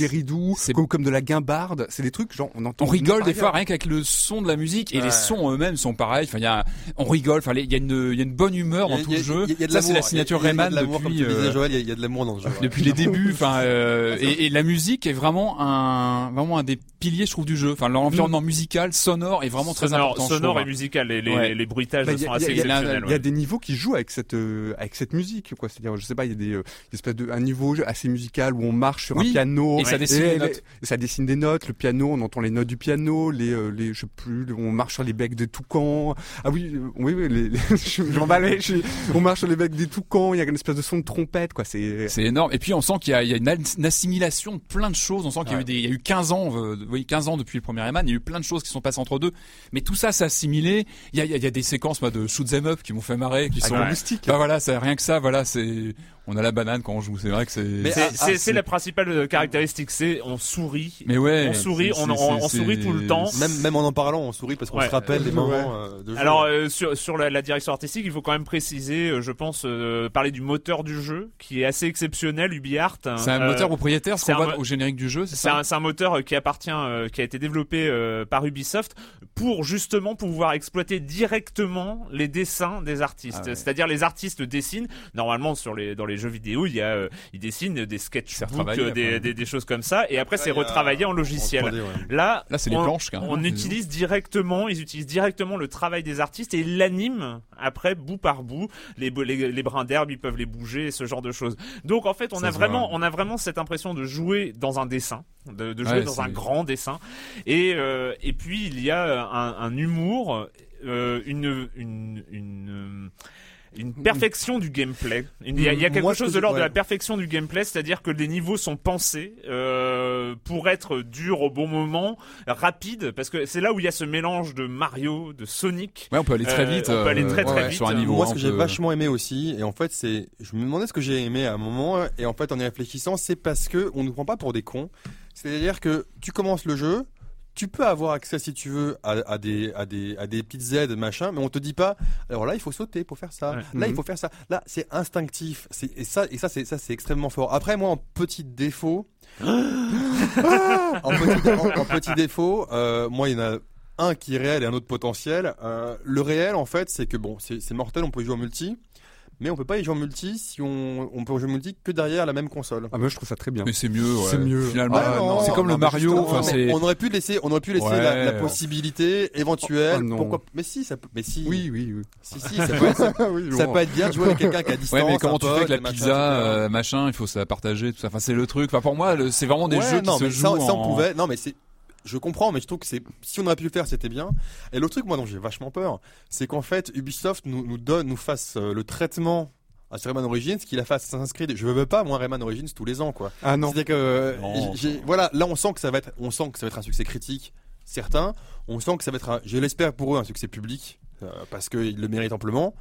ridou, c'est- comme, comme de la guimbarde, c'est des trucs genre on entend. on rigole des fois rien qu'avec le son de la musique et Ouais. les sons eux-mêmes sont pareils. Enfin, il y a, on rigole. Enfin, il y a une, il y a une bonne humeur dans tout le jeu. il y a- il y a de Ça, c'est la signature Rayman depuis. euh, il y a- de l'amour dans le jeu. depuis les débuts, enfin, euh, et, la musique est vraiment un, vraiment un des piliers, je trouve, du jeu. Enfin, l'environnement musical, sonore, est vraiment très important. sonore et musical. Les, bruitages Bah, Il y, sont a- assez exceptionnels. il y a des niveaux qui jouent avec cette euh, avec cette musique quoi c'est-à-dire je sais pas il y a des euh, une espèce de un niveau assez musical où on marche sur Oui, un piano et ça dessine des notes. et ça dessine des notes le piano on entend les notes du piano les euh, les je sais plus on marche sur les becs des toucans ah oui euh, oui oui les, les- je je on marche sur les becs des toucans il y a une espèce de son de trompette quoi c'est C'est énorme. Et puis on sent qu'il y a, il y a une, assimilation de plein de choses. On sent qu'il y a eu Ouais. des, il y a eu 15 ans, euh, oui, 15 ans depuis le premier Rayman. Il y a eu plein de choses qui sont passées entre deux. Mais tout ça, s'est assimilé. Il y a, il y a- des séquences, moi, de shoot 'em up qui m'ont fait marrer, qui sont. avec le moustique Bah voilà, c'est rien que ça. Voilà, c'est. On a la banane quand on joue. C'est vrai que c'est. Ah, ah, c'est la principale euh, caractéristique, c'est on sourit. Mais ouais. on sourit, on, sourit tout le temps. Même, même en en parlant, on sourit parce qu'on Ouais. se rappelle des Ouais. moments euh, de jeu. Alors euh, sur sur la, la direction artistique, il faut quand même préciser, euh, je pense, euh, parler du moteur du jeu qui est assez exceptionnel, UbiArt. C'est un Euh, moteur propriétaire, ce c'est qu'on un au générique du jeu, c'est ça un, c'est un moteur qui appartient, euh, qui a été développé euh, par Ubisoft pour justement pouvoir exploiter directement les dessins des artistes. Ah ouais. C'est-à-dire les artistes dessinent. Normalement sur les dans les jeux vidéo, il y a euh, ils dessinent des sketchbooks, euh, des, des, des choses comme ça, et après c'est il retravaillé en logiciel. 3D, ouais. Là, Là, c'est les on, planches, carrément. on utilise directement, ils utilisent directement le travail des artistes et l'animent après bout par bout. Les, les, les brins d'herbe, ils peuvent les bouger, ce genre de choses. Donc en fait, on Ça a vraiment, on a vraiment cette impression de jouer dans un dessin, de, de jouer Ouais, dans un grand dessin. Et euh, et puis il y a un, un humour, euh, une une une une perfection du gameplay. Il y a, il y a quelque Moi, chose que de l'ordre de la perfection du gameplay, c'est-à-dire que les niveaux sont pensés euh, pour être durs au bon moment, rapides, parce que c'est là où il y a ce mélange de Mario, de Sonic. Ouais, on peut aller très Euh, vite. on peut aller très, euh, très ouais, vite. Sur un niveau. Moi, ce que j'ai peut- vachement aimé aussi, et en fait, c'est, je me demandais ce que j'ai aimé à un moment, et en fait, en y réfléchissant, c'est parce que on nous prend pas pour des cons. C'est-à-dire que tu commences le jeu, tu peux avoir accès, si tu veux, à, à des, à des, à des petites aides, machin, mais on te dit pas, alors là, il faut sauter pour faire ça. Ouais. Là, il Mhm. faut faire ça. Là, c'est instinctif. C'est, et ça, et ça, c'est, ça, c'est extrêmement fort. Après, moi, en petit défaut, en, petit, en- en petit défaut, euh, moi, il y en a un qui est réel et un autre potentiel. Euh, le réel, en fait, c'est que bon, c'est mortel, on peut jouer en multi, mais on peut pas y jouer en multi si on, on peut jouer en multi que derrière la même console. ah moi je trouve ça très bien Mais c'est mieux. ouais. C'est mieux. Finalement, Ah, non, c'est comme non, le Mario. on aurait pu laisser, on aurait pu laisser Ouais. la, la possibilité éventuelle. Oh, non. pourquoi Mais si, ça peut. Mais si. oui oui oui Si, si, ça peut, ça, oui, ça bon. peut être bien de jouer avec quelqu'un qui a distance. Ouais, mais comment tu fais avec la pizza, euh, machin, il faut se la partager, tout ça. Enfin, c'est le truc. Enfin, pour moi, c'est vraiment des Ouais, jeux qui non, se mais ça, jouent ça, on pouvait. Non, mais c'est. Je comprends, mais je trouve que c'est si on aurait pu le faire, c'était bien. Et l'autre truc, moi, dont j'ai vachement peur, c'est qu'en fait, Ubisoft nous, nous donne, nous fasse euh, le traitement à ce Rayman Origins qu'il a fait à Assassin's Creed. Je veux pas moi Rayman Origins tous les ans, quoi. ah non C'est-à-dire que euh, Non. voilà, là on sent que ça va être, on sent que ça va être un succès critique, certain. On sent que ça va être, un- je l'espère pour eux, un succès public euh, parce qu'ils le méritent amplement.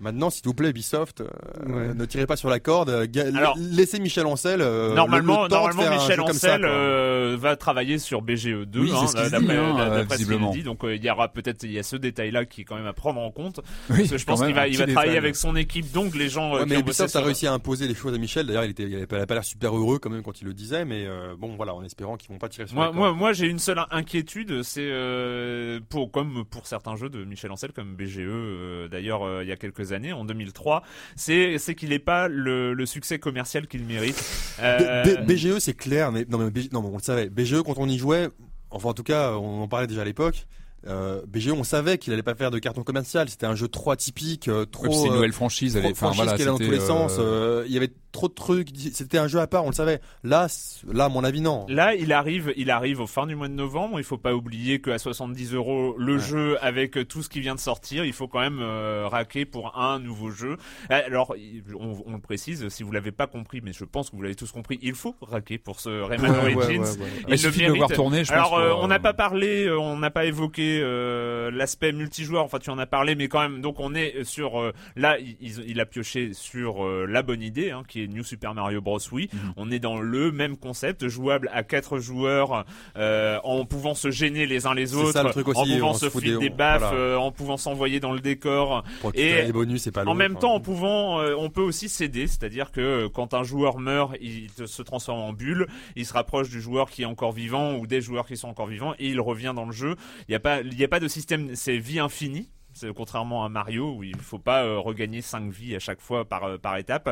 Maintenant, s'il vous plaît, Ubisoft, euh, Ouais. ne tirez pas sur la corde. euh, Alors, laissez Michel Ancel. euh, normalement, le- le Michel jeu comme ça, Ancel euh, va travailler sur BGE 2. Oui, c'est hein, d'après hein, d'après ce qu'il dit. Donc euh, il y aura peut-être, il y a ce détail-là qui est quand même à prendre en compte. Oui, Parce que je pense qu'il va, il travailler détail. avec son équipe, donc les gens. Ouais, qui mais Ubisoft a réussi à imposer les choses à Michel. D'ailleurs, il était, il avait pas, l'air super heureux quand même quand il le disait, mais euh, bon, voilà, en espérant qu'ils vont pas tirer sur Moi, la moi, corde. moi, j'ai une seule inquiétude, c'est euh, pour comme pour certains jeux de Michel Ancel, comme BGE d'ailleurs il y a quelques années, en 2003, c'est c'est qu'il n'ait pas le, le succès commercial qu'il mérite. Euh, BGE, c'est clair, mais non, mais non, mais on le savait. BGE, quand on y jouait, enfin en tout cas, on en parlait déjà à l'époque. Euh, BGO, on savait qu'il allait pas faire de carton commercial. C'était un jeu trop atypique, euh, trop. Puis c'est une nouvelle franchise. Elle est, franchise voilà, qui allait dans tous les sens. euh, euh, Il y avait trop de trucs. C'était un jeu à part, on le savait. Là, là, à mon avis, non. Là, il arrive, il arrive au fin du mois de novembre. Il faut pas oublier qu'à 70 euros le Ouais. jeu avec euh, tout ce qui vient de sortir, il faut quand même euh, raquer pour un nouveau jeu. Euh, Alors, on, on le précise, si vous l'avez pas compris, mais je pense que vous l'avez tous compris, il faut raquer pour ce Rayman Ouais, ouais, Origins. ouais, ouais. Il il suffit de le voir tourner. Je Alors, pense, euh, on n'a euh, pas parlé, euh, on n'a pas évoqué euh, l'aspect multijoueur. Enfin, tu en as parlé, mais quand même. Donc, on est sur. euh, là, il, il- a pioché sur euh, la bonne idée, hein, qui est New Super Mario Bros. Wii. Mhm. On est dans le même concept, jouable à quatre joueurs, euh, en pouvant se gêner les uns les autres, ça, le truc aussi, en pouvant se se foutre des- baffes, voilà. euh, en pouvant s'envoyer dans le décor. Pour Et les bonus, c'est pas En lourd, même enfin. temps, en pouvant, euh, on peut aussi céder, c'est-à-dire que quand un joueur meurt, il se transforme en bulle, il se rapproche du joueur qui est encore vivant ou des joueurs qui sont encore vivants et il revient dans le jeu. Il n'y a pas, il y a pas de système, c'est vie infinie. C'est contrairement à Mario où il faut pas euh, regagner 5 vies à chaque fois par euh, par étape.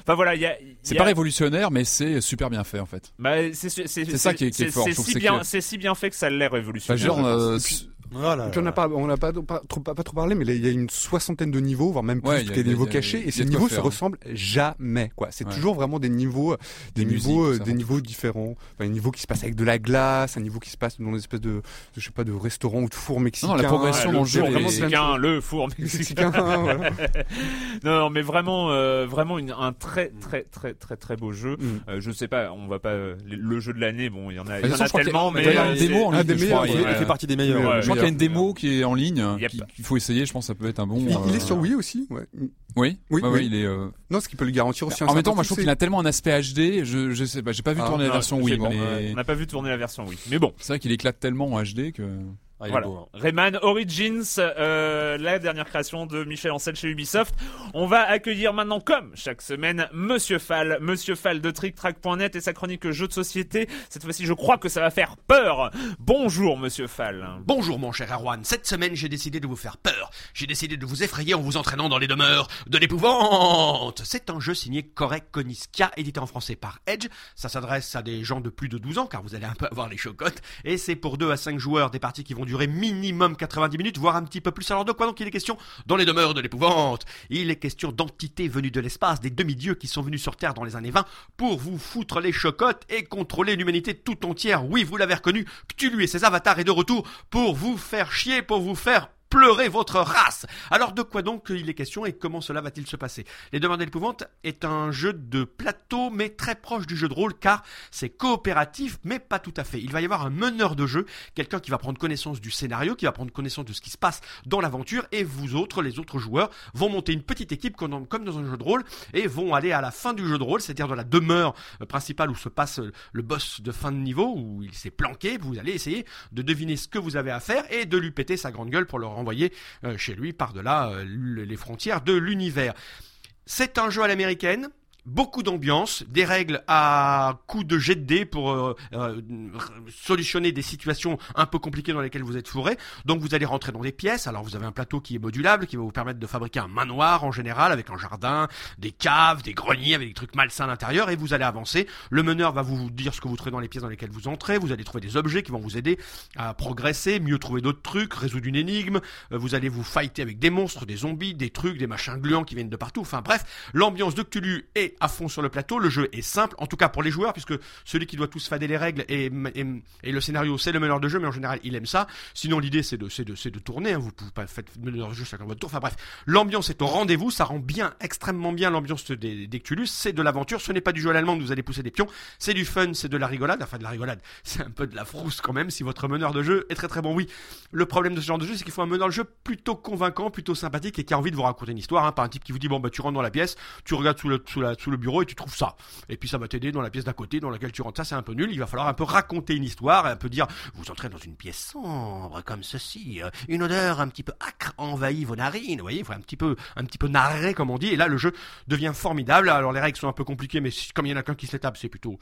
Enfin voilà, il y a. il C'est pas révolutionnaire, mais c'est super bien fait en fait. bah, c'est ça qui est- qui est fort, c'est si que- si bien fait que ça l'est révolutionnaire. genre, euh, Et puis on n'a pas, on n'a pas, pas trop, pas, pas trop parlé, mais là, il y a une soixantaine de niveaux, voire même plus, Ouais, il y a- des il y a- niveaux il y a- cachés, il et ces niveaux se faire. ressemblent jamais, quoi. C'est Ouais. toujours vraiment des niveaux, des Des niveaux, musiques, euh, des niveaux différents. Enfin, un niveau qui se passe avec de la glace, un niveau qui se passe dans une espèce de, de, je sais pas, de restaurant ou de four mexicain. Non, la progression dans le le jeu mexicain, le four mexicain. voilà. non, non, mais vraiment, euh, vraiment une, un très, très, très, très, très beau jeu. Mm. Euh, je sais pas, on va pas euh, le- jeu de l'année. Bon, il y en a, il tellement, il mais y a euh, une démo Il il il fait partie des meilleurs. Qu'il y a une démo qui est en ligne, Yep. qui- qu'il faut essayer. Je pense que ça peut être un bon. Il, il est euh, sur Wii aussi, ouais. Oui, Oui, oui. il est. euh, Non, ce qui peut le garantir aussi. En même temps, moi je trouve qu'il a tellement un aspect HD. Je, je sais pas, j'ai pas vu Ah, tourner la version Wii, mais on n'a pas vu tourner la version oui. Mais bon, c'est vrai qu'il éclate tellement en HD que. Ah, il est voilà. beau, hein. Rayman Origins, euh, la dernière création de Michel Ancel chez Ubisoft. On va accueillir maintenant, comme chaque semaine, Monsieur Fall, Monsieur Fall de TrickTrack.net et sa chronique jeux de société. Cette fois-ci, je crois que ça va faire peur. Bonjour, Monsieur Fall. Bonjour mon cher Erwan, cette semaine j'ai décidé de vous faire peur. J'ai décidé de vous effrayer en vous entraînant dans les demeures de l'épouvante. C'est un jeu signé Correct Koniskia, édité en français par Edge. Ça s'adresse à des gens de plus de 12 ans car vous allez un peu avoir les chocottes. Et c'est pour 2 à 5 joueurs, des parties qui vont durer minimum 90 minutes, voire un petit peu plus. Alors de quoi donc il est question Dans les demeures de l'épouvante? Il est question d'entités venues de l'espace, des demi-dieux qui sont venus sur Terre dans les années 20 pour vous foutre les chocottes et contrôler l'humanité tout entière. Oui, vous l'avez reconnu, Cthulhu et ses avatars est de retour pour vous faire chier, pour vous faire pleurer votre race. Alors de quoi donc il est question et comment cela va-t-il se passer? Les Demeures de l'épouvante est un jeu de plateau mais très proche du jeu de rôle car c'est coopératif mais pas tout à fait. Il va y avoir un meneur de jeu, quelqu'un qui va prendre connaissance du scénario, qui va prendre connaissance de ce qui se passe dans l'aventure et vous autres, les autres joueurs, vont monter une petite équipe comme dans un jeu de rôle et vont aller à la fin du jeu de rôle, c'est-à-dire dans la demeure euh, principale où se passe euh, le boss de fin de niveau, où il s'est planqué, vous allez essayer de deviner ce que vous avez à faire et de lui péter sa grande gueule pour le renvoyer euh, chez lui par-delà euh, les frontières de l'univers. C'est un jeu à l'américaine. Beaucoup d'ambiance, des règles à coups de jet de dés pour euh, euh, solutionner des situations un peu compliquées dans lesquelles vous êtes fourré. Donc vous allez rentrer dans des pièces. Alors vous avez un plateau qui est modulable, qui va vous permettre de fabriquer un manoir en général avec un jardin, des caves, des greniers avec des trucs malsains à l'intérieur et vous allez avancer. Le meneur va vous dire ce que vous trouvez dans les pièces dans lesquelles vous entrez. Vous allez trouver des objets qui vont vous aider à progresser, mieux trouver d'autres trucs, résoudre une énigme. Euh, Vous allez vous fighter avec des monstres, des zombies, des trucs, des machins gluants qui viennent de partout. Enfin bref, l'ambiance de Cthulhu est à fond sur le plateau. Le jeu est simple, en tout cas pour les joueurs, puisque celui qui doit tous fader les règles et, le scénario, c'est le meneur de jeu, mais en général, il aime ça. Sinon, l'idée, c'est de, de, de tourner. hein. Vous pouvez pas faire meneur de jeu chacun votre tour. Enfin bref, l'ambiance est au rendez-vous. Ça rend bien, extrêmement bien l'ambiance des, des. C'est de l'aventure. Ce n'est pas du jeu à l'allemande vous allez pousser des pions. C'est du fun, c'est de la rigolade. Enfin, de la rigolade. C'est un peu de la frousse quand même si votre meneur de jeu est très très bon. Oui, le problème de ce genre de jeu, c'est qu'il faut un meneur de jeu plutôt convaincant, plutôt sympathique et qui a envie de vous raconter une histoire. Hein, pas un type qui vous dit bon bah tu rentres dans la pièce, tu regardes sous le, sous, la, sous le bureau et tu trouves ça. Et puis ça va t'aider dans la pièce d'à côté dans laquelle tu rentres. Ça c'est un peu nul. Il va falloir un peu raconter une histoire et un peu dire vous entrez dans une pièce sombre comme ceci, euh, une odeur un petit peu acre envahit vos narines. Vous voyez, il faut un petit peu un petit peu narrer comme on dit. Et là le jeu devient formidable. Alors les règles sont un peu compliquées, mais comme il y en a qu'un qui se les tape, c'est plutôt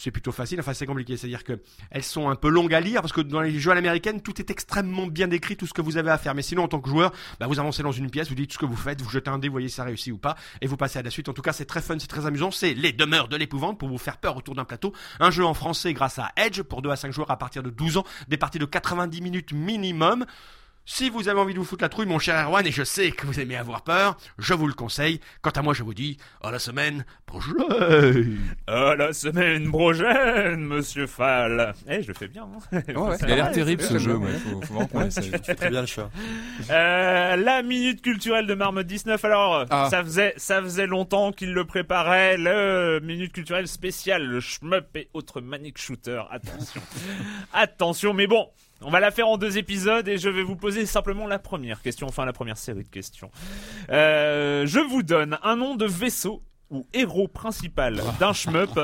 c'est plutôt facile. Enfin, c'est compliqué. C'est-à-dire que elles sont un peu longues à lire parce que dans les jeux à l'américaine, tout est extrêmement bien décrit, tout ce que vous avez à faire. Mais sinon, en tant que joueur, bah, vous avancez dans une pièce, vous dites ce que vous faites, vous jetez un dé, vous voyez si ça réussit ou pas, et vous passez à la suite. En tout cas, c'est très fun, c'est très amusant, c'est Les demeures de l'épouvante pour vous faire peur autour d'un plateau. Un jeu en français grâce à Edge pour 2 à 5 joueurs à partir de 12 ans, des parties de 90 minutes minimum. Si vous avez envie de vous foutre la trouille, mon cher Erwan, et je sais que vous aimez avoir peur, je vous le conseille. Quant à moi, je vous dis à la semaine prochaine. À la semaine prochaine, monsieur Fall. Eh, je le fais bien. hein. ouais. Ça Il a l'air terrible ce jeu, ouais. Faut, faut vraiment qu'on l'essaye. Très bien le chat. Euh, la minute culturelle de Marmotte 19. Alors, Ah. ça faisait ça faisait longtemps qu'il le préparait. Le minute culturelle spéciale, le shmup et autres manic shooter. Attention, attention. Mais bon, on va la faire en deux épisodes et je vais vous poser simplement la première question, enfin la première série de questions. Euh, je vous donne un nom de vaisseau ou héros principal d'un shmup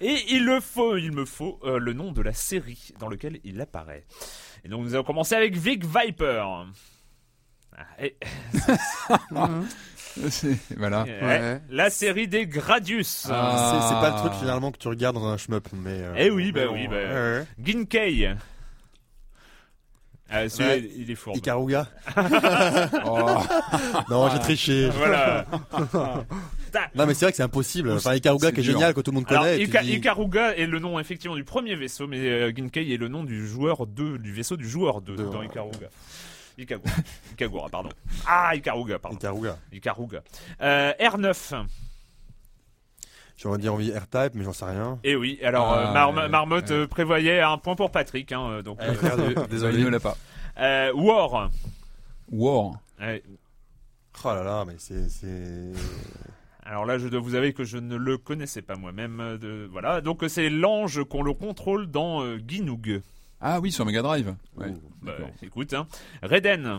et il le faut, il me faut euh, le nom de la série dans lequel il apparaît. Et donc nous allons commencer avec Vic Viper. Ah, et- C'est- voilà. La série des Gradius. Ah. C'est pas le truc finalement que tu regardes dans un shmup, mais. euh, Eh oui, bah oui, bah, ouais. Ginkei. Ah, celui-là, Ouais. il est fourbe. Ikaruga. Oh. Non, j'ai triché. Voilà. Non, mais c'est vrai que c'est impossible. Enfin, Ikaruga qui est dur. génial que tout le monde Alors, connaît. Ika- dis- Ikaruga est le nom effectivement du premier vaisseau, mais euh, Ginkei est le nom du joueur 2, du vaisseau du joueur 2 De- dans Ikaruga. Ikagura. Ikagura, pardon. Ah, Ikaruga, pardon. Ikaruga. Ikaruga. Euh, R9. J'aurais dit envie R-Type, mais j'en sais rien. Et oui, alors Ah, euh, Mar- ouais, Marmotte ouais. euh, prévoyait un point pour Patrick. Hein, euh, donc, Eh, merde, Il Désolé. ne l'a pas. Euh, War. War. Ouais, Oh là là, mais c'est. Alors là, je dois vous avouer que je ne le connaissais pas moi-même. De... Voilà, donc c'est l'ange qu'on le contrôle dans euh, Ginoog. Ah oui, sur Mega Drive. Ouais. Bah, écoute, hein. Raiden.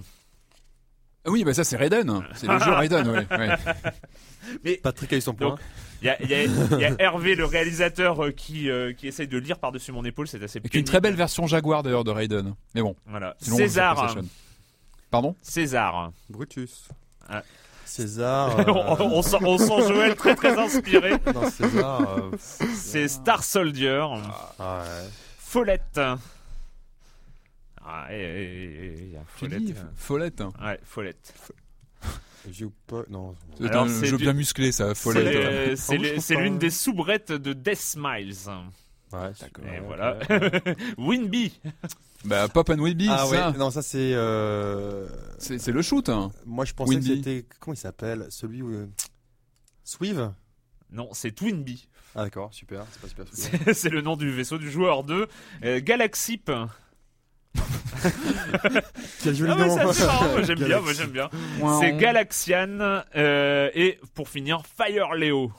Ah oui, bah ça c'est Raiden. C'est le jeu Raiden, ouais. ouais. Donc, Patrick a eu son point. Il y a, y y Hervé, le réalisateur, euh, qui, euh, qui essaye de lire par-dessus mon épaule. C'est assez Avec une très belle version Jaguar d'ailleurs de Raiden. Mais bon, Voilà. sinon sur César. Pardon? César. Brutus. Ah. César. on, euh, on sent, on sent Joël très très inspiré. Non, César. euh, C'est Star Soldier. ah, ouais. Follette. Ah, et, et- et- et- il y a Follette. Follette. Ouais, Follette. Pas. Non. C'est un jeu bien musclé ça, Follette. Ah c'est c'est pas. l'une des soubrettes de Death Smiles. Ouais, D'accord. Et voilà. ouais. Winby. Bah Pop and Wilby, Ah ça. ouais, non, ça c'est. euh, C'est c'est le shoot. Hein. Moi je pensais Winby. que c'était. Comment il s'appelle? Celui où. euh, Swive Non, c'est Twinbee. Ah d'accord, super. C'est pas super. super. C'est c'est le nom du vaisseau du joueur 2. Euh, Galaxip. Quel joli Ah nom j'aime bien, moi j'aime bien. C'est Galaxian euh, et pour finir Fire Leo.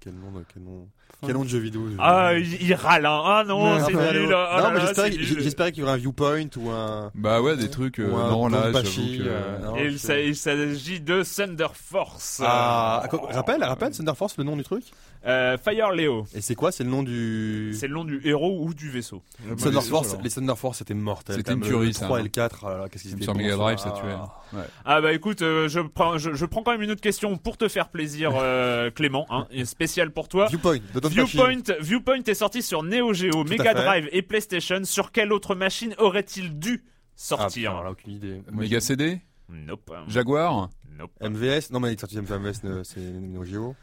Quel nom de, quel nom, quel nom de jeu vidéo je- Ah, il, râle, hein. Ah non, Ouais, c'est nul. Ah j'espérais c'est qu'il- nul. j'espérais qu'il y aurait un viewpoint ou un. Bah ouais, des trucs. euh, un non, là, Bonbachi, que. euh, non, Et je il s'agit de Thunder Force. Ah, co- rappelle, rappelle, Thunder Force, le nom du truc? Euh, Fire Leo. Et c'est quoi? C'est le nom du. C'est le nom du héros ou du vaisseau. Thunder les- Force, alors. les Thunder Force c'était mortel. C'était une tuerie, Le ça, 3 et hein. le 4, ah là là, qu'est-ce qu'ils étaient Sur Mega ça? Drive, ça Ah. tuait. Ouais. Ah bah écoute, euh, je, prends, je, je prends quand même une autre question pour te faire plaisir, euh, Clément. Hein, et spécial pour toi. Viewpoint, de Viewpoint, Viewpoint est sorti sur Neo Geo, Mega. Drive et PlayStation. Sur quelle autre machine aurait-il dû Ah, sortir putain, alors, aucune idée. Mega CD Nope. Jaguar? Nope. MVS Non, mais il est sorti MVS, c'est Neo Geo.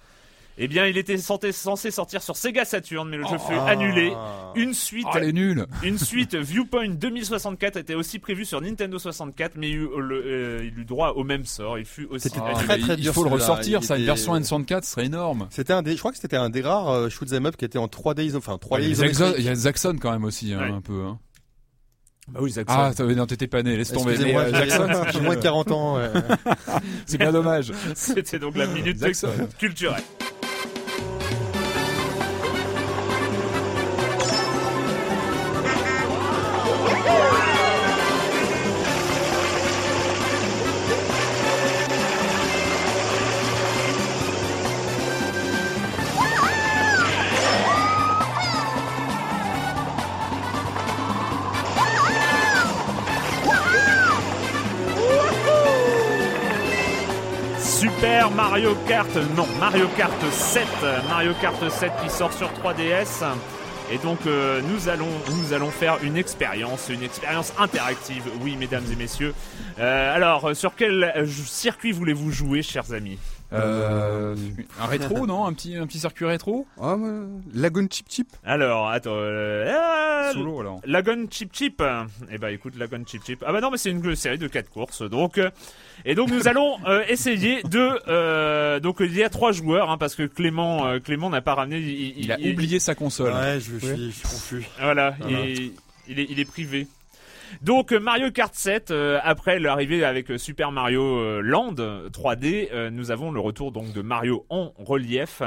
Eh bien, il était censé, censé sortir sur Sega Saturn, mais le jeu fut Ah. annulé. Une suite, Oh, elle est nulle une suite Viewpoint 2064 était aussi prévue sur Nintendo 64, mais il eut, le- euh, il eut droit au même sort. Il fut aussi C'était annulé. très, très Il dur, faut le ressortir, ça, une version N64 serait énorme. C'était un des, je crois que c'était un des rares euh, shoot 'em up qui était en 3D, iso- enfin 3D Il y a Zaxxon- isométrique. il y a Zaxxon quand même aussi, hein, Ouais. un peu. Hein. Bah oui, Zaxxon. Ah, t'avais- non, t'étais pas né, laisse tomber. Excusez-moi, Mais, euh, j'ai- Jackson, j'ai moins de 40 ans. c'est bien dommage. C'était donc la minute culturelle. Non, Mario Kart 7, Mario Kart 7 qui sort sur 3DS. Et donc euh, nous allons nous allons faire une expérience, une expérience interactive. Oui, mesdames et messieurs. Euh, alors, sur quel circuit voulez-vous jouer, chers amis? Euh, un rétro, non Un petit, un petit circuit rétro Ah, ouais. Lagon Chip Chip Alors, attends. euh, ah, Solo alors. Lagon Chip Chip. Eh ben écoute, Lagon Chip Chip. Ah bah non, mais c'est une série de quatre courses. Donc, euh, et donc nous allons euh, essayer de. euh, donc il y a trois joueurs, hein, parce que Clément, euh, Clément n'a pas ramené. Il, Il a oublié sa console. Ouais, je, je suis, je suis confus. Voilà, Voilà. Il, il est, il est privé. Donc euh, Mario Kart 7, euh, après l'arrivée avec euh, Super Mario euh, Land euh, 3D, euh, nous avons le retour donc de Mario en relief.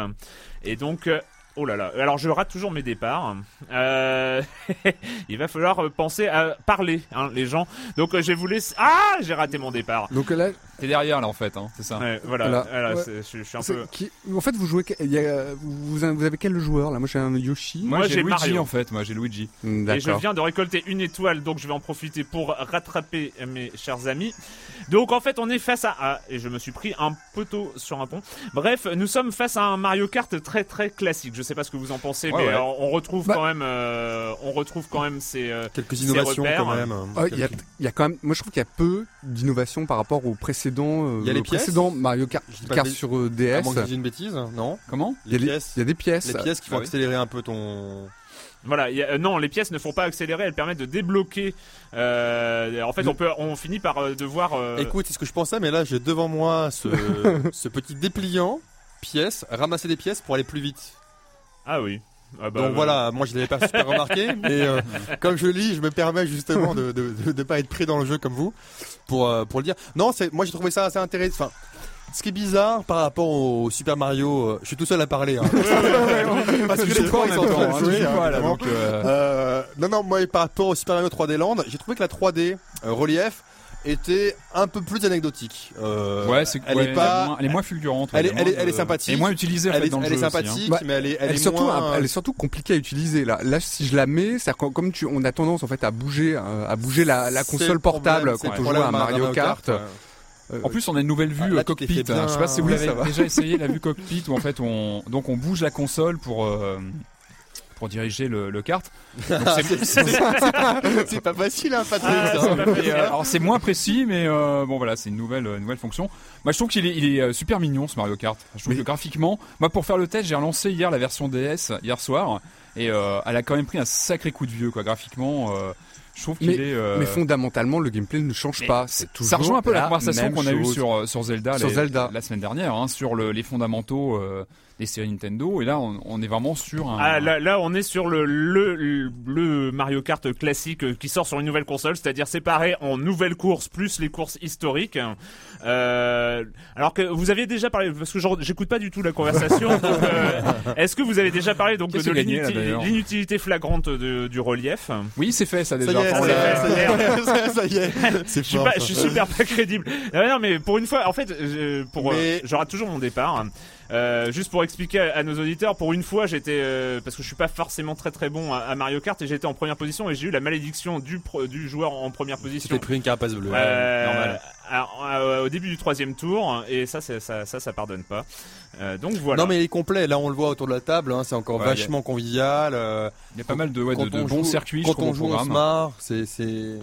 Et donc, oh là là, alors je rate toujours mes départs. Euh, il va falloir penser à parler, hein, les gens. Donc je vais vous laisser... Ah, j'ai raté mon départ. Donc là, T'es derrière là en fait, hein, c'est ça. Ouais, voilà, Voilà. voilà, Ouais. c'est- je, je suis un peu... qui- en fait, vous jouez. il y a- vous, vous avez quel joueur là? Moi, j'ai un Yoshi. Moi, Moi, j'ai Luigi Mario. en fait, moi j'ai Luigi. Hmm, Et je viens de récolter une étoile, donc je vais en profiter pour rattraper mes chers amis. Donc en fait, on est face à... Ah, et je me suis pris un poteau sur un pont. Bref, nous sommes face à un Mario Kart très très classique. Je sais pas ce que vous en pensez, Ouais, mais ouais. euh, on retrouve Bah- quand même... euh, on retrouve quand même ces... euh, Quelques Ces innovations repères. quand même. Ah, Il y, a, il y a quand même, moi je trouve qu'il y a peu d'innovation par rapport au précédent, euh, Il y a les au pièces précédent Mario Kart, Je dis pas Kart sur euh, DS. que je dise une bêtise, non Comment Il y, Les a des, pièces. il y a des pièces. Les pièces qui vont Ah oui. accélérer un peu ton. Voilà, il y a- euh, non, les pièces ne font pas accélérer, elles permettent de débloquer. euh, en fait, on peut, on finit par euh, devoir. euh, Écoute, c'est ce que je pensais, mais là j'ai devant moi ce, ce petit dépliant pièces, ramasser des pièces pour aller plus vite. Ah oui. Ah bah, Donc voilà, moi je l'avais pas super remarqué, mais euh, comme je lis, je me permets justement de, de, pas être pris dans le jeu comme vous pour euh, pour le dire. Non, c'est moi j'ai trouvé ça assez intéressant. Enfin, ce qui est bizarre par rapport au Super Mario, euh, je suis tout seul à parler. Hein. Parce que les trois ils Euh, non, non, moi par rapport au Super Mario 3D Land, j'ai trouvé que la 3D euh, relief était un peu plus anecdotique. Euh, ouais, c'est elle ouais, est pas. moins- elle est moins fulgurante. Elle est- elle est- moins elle est sympathique. Elle est moins utilisée en Elle est, dans le elle est jeu aussi, hein. sympathique, mais elle est, elle Elle est, est surtout, moins, elle est surtout compliquée à utiliser là. Là, si je la mets, c'est comme tu, on a tendance en fait à bouger, à bouger la, console le portable quand on joue à Mario Kart. ouais. Euh, En plus, on a une nouvelle vue Ah, là, euh, cockpit. fait bien- hein. Je sais pas si vous Oui, l'avez déjà essayé la vue cockpit où en fait on donc on bouge la console pour euh, pour diriger le, le kart. C'est- pas facile, hein, Patrick. Ah, pas euh, alors c'est moins précis, mais euh, bon voilà, c'est une nouvelle euh, nouvelle fonction. Moi je trouve qu'il est, il est euh, super mignon ce Mario Kart. Je trouve Mais- que graphiquement, moi pour faire le test, j'ai relancé hier la version DS hier soir et euh, elle a quand même pris un sacré coup de vieux quoi. Graphiquement, euh, je trouve qu'il Mais- est. euh, Mais fondamentalement, le gameplay ne change mais pas. C'est toujours ça rejoint un peu la, la conversation qu'on a eue sur, sur Zelda, Sur les- Zelda. la semaine dernière, hein, sur le- les fondamentaux euh, des séries Nintendo. Et là, on, on est vraiment sur un. Ah, là, là, on est sur le, le, le Mario Kart classique euh, qui sort sur une nouvelle console, c'est-à-dire séparé en nouvelles courses plus les courses historiques. Euh, alors que vous aviez déjà parlé, parce que j'écoute pas du tout la conversation. euh, Est-ce que vous avez déjà parlé donc de l'inutilité flagrante de- du relief? Oui, c'est fait, ça déjà. ça y est. C'est Je suis je super pas crédible. Non, non, mais pour une fois, en fait, pour, rate toujours mon départ. Euh, juste pour expliquer à, à nos auditeurs, pour une fois, j'étais euh, parce que je suis pas forcément très très bon à, à Mario Kart et j'étais en première position et j'ai eu la malédiction du pro- du joueur en première position. t'es pris une carapace bleue. Euh, normal. alors, euh, au début du troisième tour et ça ça ça ça pardonne pas. Euh, donc voilà. Non mais il est complet, là on le voit autour de la table, hein, c'est encore Ouais, vachement convivial. euh, Il y a pas mal de, ouais, de, quand de on bons joue- circuits, je Quand trouve, on joue, on se marre, c'est... c'est-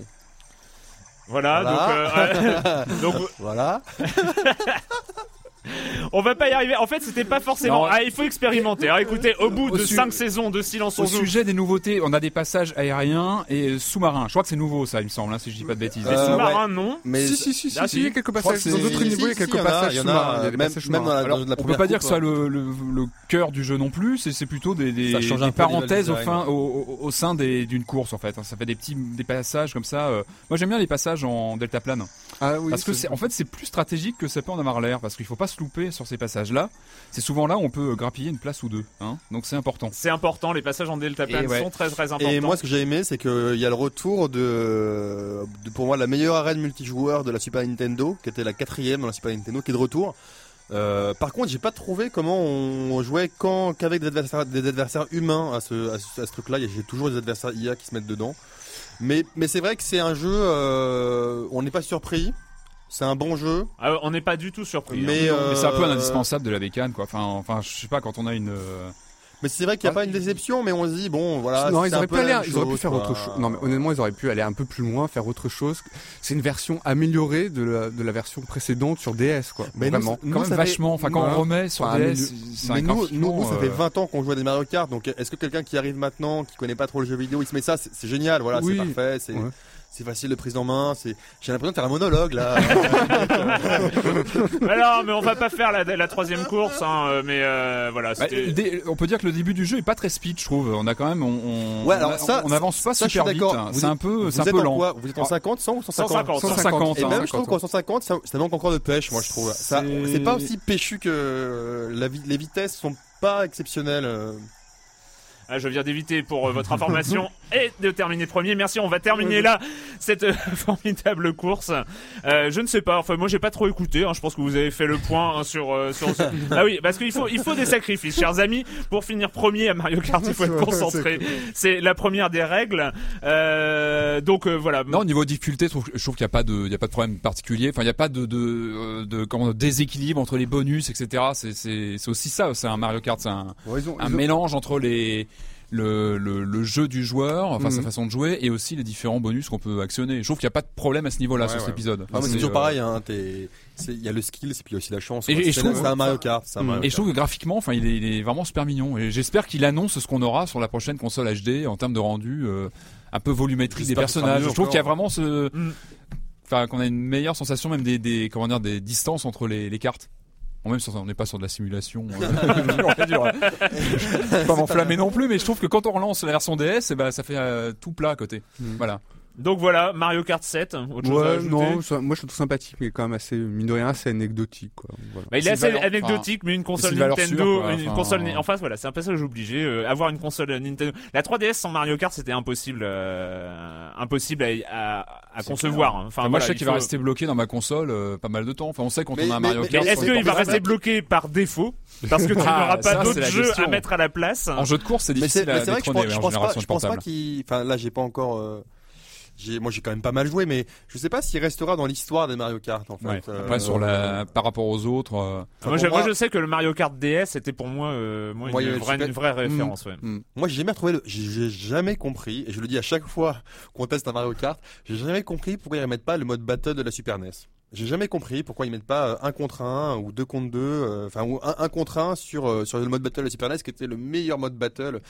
voilà, Voilà. donc, euh, donc Voilà. on va pas y arriver. En fait, c'était pas forcément. Non. Ah, il faut expérimenter. Alors écoutez, au bout Au de su- 5 saisons de silence Au joue. sujet des nouveautés, on a des passages aériens et sous-marins. Je crois que c'est nouveau, ça, il me semble, hein, si je dis pas de bêtises. Les Euh, sous-marins non. Mais Si, si, si, si, Ah, si, il y a si. quelques passages. Dans d'autres si, niveaux, il y a si, quelques il y en a, passages sous-marins. Même- dans la- Alors, la on peut pas dire que soit le, le, le cœur du jeu non plus, c'est plutôt des, Ça parenthèses au, level fin, design. au, au- au sein d'une course en fait. hein. Ça fait des petits des passages comme ça. euh. Moi j'aime bien les passages en delta plane Ah oui, parce que en fait c'est plus stratégique que ça peut en avoir l'air parce qu'il faut pas se louper sur ces passages là. C'est souvent là où on peut grappiller une place ou deux. Hein. Donc c'est important. C'est important. Les passages en delta plane ouais. sont très très importants. Et moi, ce que j'ai aimé, c'est qu'il y a le retour de, de, pour moi, la meilleure arène multijoueur de la Super Nintendo, qui était la quatrième dans la Super Nintendo, qui est de retour. Euh, par contre, j'ai pas trouvé comment on jouait quand qu'avec des adversaires, des adversaires humains à ce, à ce, à ce truc-là. J'ai toujours des adversaires IA qui se mettent dedans. Mais, mais c'est vrai que c'est un jeu, euh, on n'est pas surpris. C'est un bon jeu, Ah, on n'est pas du tout surpris. hein. mais, euh, Mais c'est un peu un indispensable de la bécane quoi. Enfin enfin je sais pas quand on a une euh, Mais c'est vrai qu'il n'y a pas une déception, mais on se dit bon, voilà. non, c'est ils un auraient peu pu aller, même ils auraient pu chose, faire quoi. autre chose. Non, mais honnêtement, ils auraient pu aller un peu plus loin, faire autre chose. C'est une version améliorée de la, de la version précédente sur DS, quoi. Mais Vraiment. nous, Quand ça même fait- vachement. Enfin, quand on remet sur Enfin, DS, mais- c'est un Mais nous, nous, ça euh, fait 20 ans qu'on joue à des Mario Kart, donc est-ce que quelqu'un qui arrive maintenant, qui connaît pas trop le jeu vidéo, il se met ça, c'est c'est génial, voilà, Oui. c'est parfait, c'est Ouais. C'est facile de prise en main, c'est j'ai l'impression de faire un monologue là. Mais non, mais on va pas faire la, la troisième course, hein, euh, mais euh, voilà. Bah, on peut dire que le début du jeu est pas très speed, je trouve. On a quand même, on, on, Ouais, alors on, ça, on avance pas ça, je suis super vite. d'accord. hein. C'est un peu, c'est un peu en lent. quoi Vous êtes en Ah. 50, 100 ou 150 150. 150. Et hein. même je trouve qu'en 150, ça, ça manque encore de pêche, moi je trouve. Ça, C'est- pas aussi péchu que euh, la les vitesses sont pas exceptionnelles. Ah, je viens d'éviter pour euh, votre information et de terminer premier. Merci, on va terminer là cette euh, formidable course. Euh, je ne sais pas, enfin moi j'ai pas trop écouté, hein, je pense que vous avez fait le point hein, sur, euh, sur ce- Ah oui, parce qu'il faut, il faut des sacrifices, chers amis, pour finir premier à Mario Kart, il faut être concentré. C'est la première des règles. Euh, donc euh, voilà. Non, au niveau difficulté, je trouve, qu'il n'y a pas de, il y a pas de problème particulier. Enfin, il n'y a pas de, de, de, comment, déséquilibre entre les bonus, etc. C'est, c'est, c'est aussi ça. C'est un Mario Kart, c'est un, ont- un ont- mélange entre les, le, le, le jeu du joueur, enfin sa Mhm. façon de jouer, et aussi les différents bonus qu'on peut actionner. Je trouve qu'il n'y a pas de problème à ce niveau-là Ouais, sur ouais. cet épisode. Ah, c'est toujours euh, pareil, hein, il y a le skill, et puis il y a aussi la chance. Et- je trouve- c'est un Mario Kart, c'est un. Mario Et je Kart. trouve que graphiquement, enfin, il est, il est vraiment super mignon. Et j'espère qu'il annonce ce qu'on aura sur la prochaine console HD en termes de rendu, euh, un peu volumétrique des personnages. Je trouve qu'il y a vraiment ce, Mm. enfin, qu'on a une meilleure sensation même des, des, comment dire, des distances entre les, les cartes. Bon, même si on n'est pas sur de la simulation, euh, dur. Je vais pas m'enflammer non plus, mais je trouve que quand on relance la version DS, eh ben, ça fait euh, tout plat à côté. Mm. Voilà. Donc voilà, Mario Kart 7. Autre chose à Ouais, ajouter non, ça- moi je le trouve sympathique, mais quand même assez, mine de rien, assez anecdotique, quoi. Voilà. Bah, il est assez valeur- anecdotique, mais une console Nintendo, sûre, quoi, une enfin, console, euh, en face, voilà, c'est un peu ça que j'ai obligé. euh, avoir une console Nintendo. La 3DS sans Mario Kart, c'était impossible, euh, impossible à, à, à concevoir. hein. Enfin, Enfin, moi, voilà, je sais il qu'il va faut- rester bloqué dans ma console euh, pas mal de temps. Enfin, on sait quand Mais- on a un Mario mais- Kart. Est-ce qu'il va rester bloqué par défaut Parce que tu Ah, n'auras ça, pas d'autres jeux à mettre à la place. En jeu de course, c'est difficile mais à c'est vrai que je détrôner pense, je en pense pas, génération je pense pas portable. qu'il. Enfin, là, j'ai pas encore. Euh, j'ai, moi, j'ai quand même pas mal joué, mais je sais pas s'il restera dans l'histoire des Mario Kart, en fait. Ouais. Euh, Après, sur la, par rapport aux autres, euh, moi, je, moi, moi- je sais que le Mario Kart DS était pour moi, euh, moi, une, vraie, une vraie référence. ouais. Moi, j'ai jamais retrouvé le, j'ai j'ai jamais compris, et je le dis à chaque fois qu'on teste un Mario Kart, j'ai jamais compris pourquoi ils remettent pas le mode battle de la Super NES. J'ai jamais compris pourquoi ils mettent pas euh, un contre un ou deux contre deux, euh, enfin ou un, un contre un sur euh, sur le mode battle de Super NES qui était le meilleur mode battle.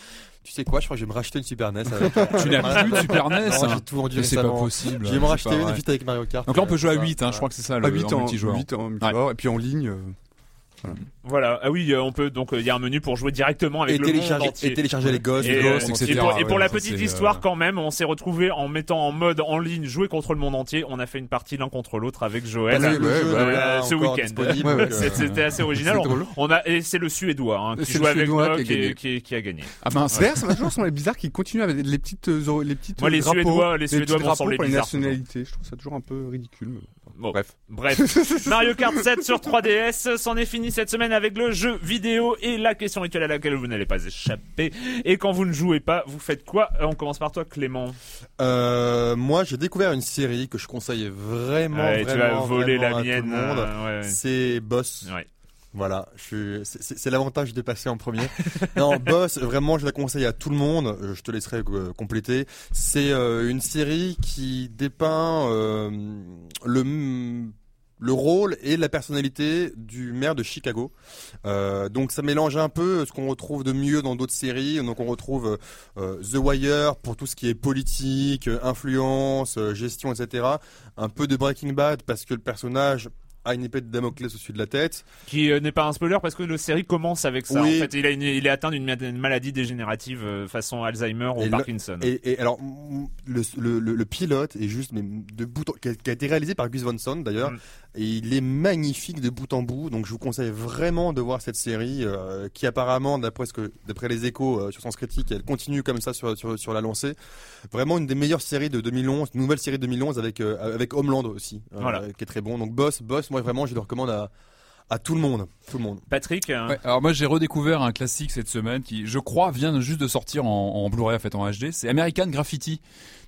Tu sais quoi? Je crois que je vais me racheter une Super NES. Avec, tu n'as plus de Super NES. Non, hein. j'ai tout vendu c'est pas possible. Je vais me racheter pas une vrai. vite avec Mario Kart. Donc là, on peut jouer à Ça, 8, hein, voilà. je crois que c'est ça, À le, 8 en en, multijoueur. 8 en multijoueur, et puis en ligne. Voilà. Ah oui, euh, on peut. Donc, euh, il y a un menu pour jouer directement avec Et le monde télécharger, entier. et télécharger les gosses, Et, les euh, et etc. pour, et pour Ouais, la petite c'est, histoire, euh, quand même, on s'est retrouvé en mettant en mode en ligne jouer contre le monde entier. On a fait une partie l'un contre l'autre avec Joël. Bah, euh, pas ce encore week-end. euh, C'est- C'était assez original. C'est On, drôle. on a et c'est le Suédois hein, qui C'est joue le avec Suédois moi qui a qui, gagné. qui- qui a gagné. Ah mince. D'ailleurs, ça m'a toujours semblé bizarre qu'ils continuent avec les petites, les petites Moi, les Suédois- les Suédois m'ont semblé les bizarres. Je trouve ça toujours un peu ridicule. Bon. Bref. Bref, Mario Kart 7 sur 3DS, c'en est fini cette semaine avec le jeu vidéo et la question rituelle à laquelle vous n'allez pas échapper. Et quand vous ne jouez pas, vous faites quoi? On commence par toi, Clément. Euh, moi, j'ai découvert une série que je conseille vraiment, Ouais, tu vraiment, vas voler la à tout mienne. le monde. euh, ouais, C'est Boss. ouais. Voilà, je suis- c'est- l'avantage de passer en premier. non, Boss, vraiment, je la conseille à tout le monde. Euh, Je te laisserai euh, compléter. C'est euh, une série qui dépeint euh, le le rôle et la personnalité du maire de Chicago. Euh, donc ça mélange un peu ce qu'on retrouve de mieux dans d'autres séries. Donc on retrouve euh, The Wire pour tout ce qui est politique, influence, gestion, etc. Un peu de Breaking Bad parce que le personnage a une épée de Damoclès au-dessus de la tête. Qui euh, n'est pas un spoiler parce que la série commence avec ça. Oui. En fait, il, a une- il est atteint d'une ma- d'une maladie dégénérative euh, façon Alzheimer ou Et le- Parkinson. Et, et alors, le, le, le- le pilote est juste mais de bout en- qui, a, qui a été réalisé par Gus Sant d'ailleurs, Mm. Et il est magnifique de bout en bout. Donc, je vous conseille vraiment de voir cette série euh, qui apparemment, d'après ce que, d'après les échos euh, sur Sens Critique, elle continue comme ça sur, sur, sur la lancée. Vraiment une des meilleures séries de 2011, une nouvelle série de 2011 avec euh, avec Homeland aussi, Voilà. qui est très bon. Donc, Boss, Boss, moi vraiment, je le recommande à À tout le monde, tout le monde. Patrick euh, Ouais, alors moi j'ai redécouvert un classique cette semaine qui, je crois, vient juste de sortir en, en Blu-ray en fait en HD. C'est American Graffiti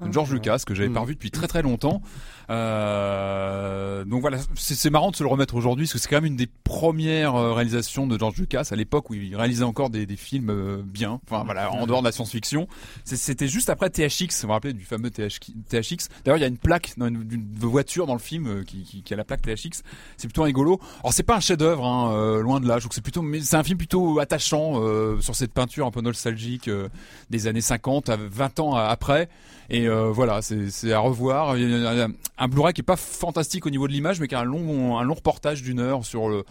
de George Lucas que j'avais pas revu depuis très très longtemps. Euh, donc voilà, c'est marrant de se le remettre aujourd'hui parce que c'est quand même une des premières euh, réalisations de George Lucas à l'époque où il réalisait encore des, des films euh, bien. Enfin voilà, en dehors de la science-fiction. C'était juste après THX. Vous vous rappelez du fameux THX THX D'ailleurs, il y a une plaque dans une, une voiture dans le film qui, qui, qui a la plaque THX. C'est plutôt rigolo. Alors c'est pas un chef-d'œuvre, hein, euh, loin de là. Je trouve que c'est plutôt, mais c'est un film plutôt attachant euh, sur cette peinture un peu nostalgique euh, des années 50, à 20 ans après. Et voilà, c'est à revoir. Un Blu-ray qui est pas fantastique au niveau de l'image, mais qui a un long, un long reportage d'une heure sur le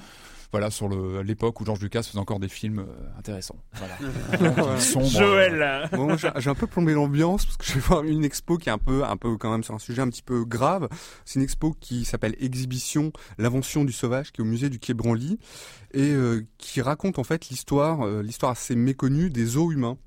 voilà sur le l'époque où George Lucas faisait encore des films euh, intéressants. Voilà. Sombre, Joël Bon, j'ai un peu plombé l'ambiance parce que je vais voir une expo qui est un peu, un peu quand même sur un sujet un petit peu grave. C'est une expo qui s'appelle Exhibition, l'invention du sauvage, qui est au musée du Quai Branly et euh, qui raconte en fait l'histoire, euh, l'histoire assez méconnue des os humains.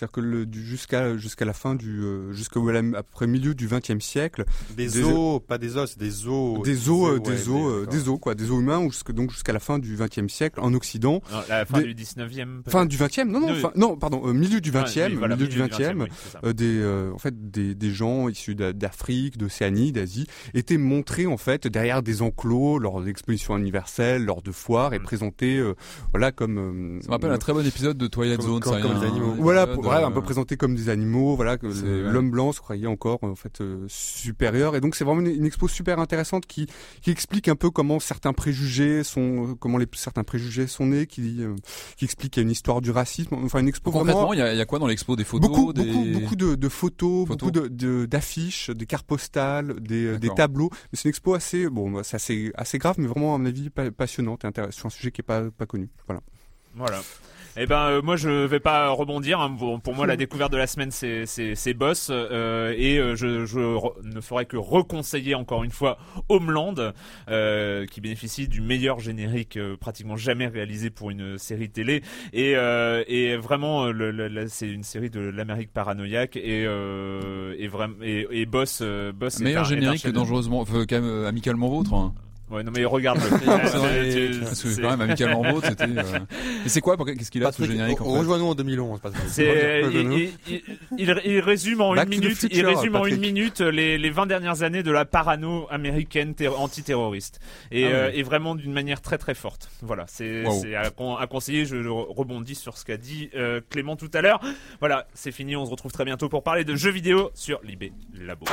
C'est-à-dire que le- du- jusqu'à jusqu'à la fin du euh, jusqu'au à peu près milieu du XXe siècle, Des, Des- os, pas des os, des os. des os, euh, ouais, des os, euh, des os quoi, des os humains, ou jusque, donc jusqu'à la fin du XXe siècle en Occident. Non, La fin Des- du 19e peut-être. Fin du XXe, non non, fin- non pardon, euh, milieu du Enfin, XXe, oui, voilà, milieu du XXe. oui, euh, des euh, en fait des, des gens issus d'a- d'Afrique, d'Océanie, d'Asie étaient montrés en fait derrière des enclos lors d'expositions universelles, lors de foires et Mm. présentés euh, voilà comme euh, Ça me rappelle un très bon épisode de Twilight Comme- Zone. comme- ça, comme les un- animaux. voilà, pour- voilà, un euh, peu présentés comme des animaux, voilà, que l'homme blanc se croyait encore en fait euh, supérieur, et donc c'est vraiment une, une expo super intéressante qui qui explique un peu comment certains préjugés sont, euh, comment les certains préjugés sont nés, qui euh, qui explique qu'il y a une histoire du racisme, enfin une expo Concrètement, il y, a, il y a quoi dans l'expo? Des photos beaucoup, des... beaucoup, beaucoup de, de photos, Photos. beaucoup de, de- d'affiches, des cartes postales, des, euh, tableaux. Mais c'est une expo assez, bon, bah, c'est assez, assez grave, mais vraiment à mon avis pa- passionnante et intéressante sur un sujet qui est pas, pas connu. Voilà. Voilà. Eh ben euh, moi je vais pas rebondir. hein. Pour moi la découverte de la semaine c'est c'est c'est Boss euh, et euh, je, je re- ne ferai que reconseiller encore une fois Homeland euh, qui bénéficie du meilleur générique euh, pratiquement jamais réalisé pour une série télé et euh, et vraiment le, le- le- c'est une série de l'Amérique paranoïaque et euh, et vraiment et, et Boss Boss est Meilleur un- est un générique que dangereusement, euh, amicalement vôtre. hein. Ouais non mais regarde C'est quand même amicalement vôtre, c'était. euh, Mais c'est quoi Qu'est-ce qu'il a ce Patrick, générique Rejoins-nous en 2011. Patrick. C'est, Rejoins-nous. il, il, il- il résume en une minute, il résume en une minute les, les 20 dernières années de la parano américaine terro- antiterroriste. Et, Ah euh, et vraiment d'une manière très très forte. Voilà, c'est, à, con- à conseiller, je re- rebondis sur ce qu'a dit euh, Clément tout à l'heure. Voilà, c'est fini, on se retrouve très bientôt pour parler de jeux vidéo sur Libé Labo.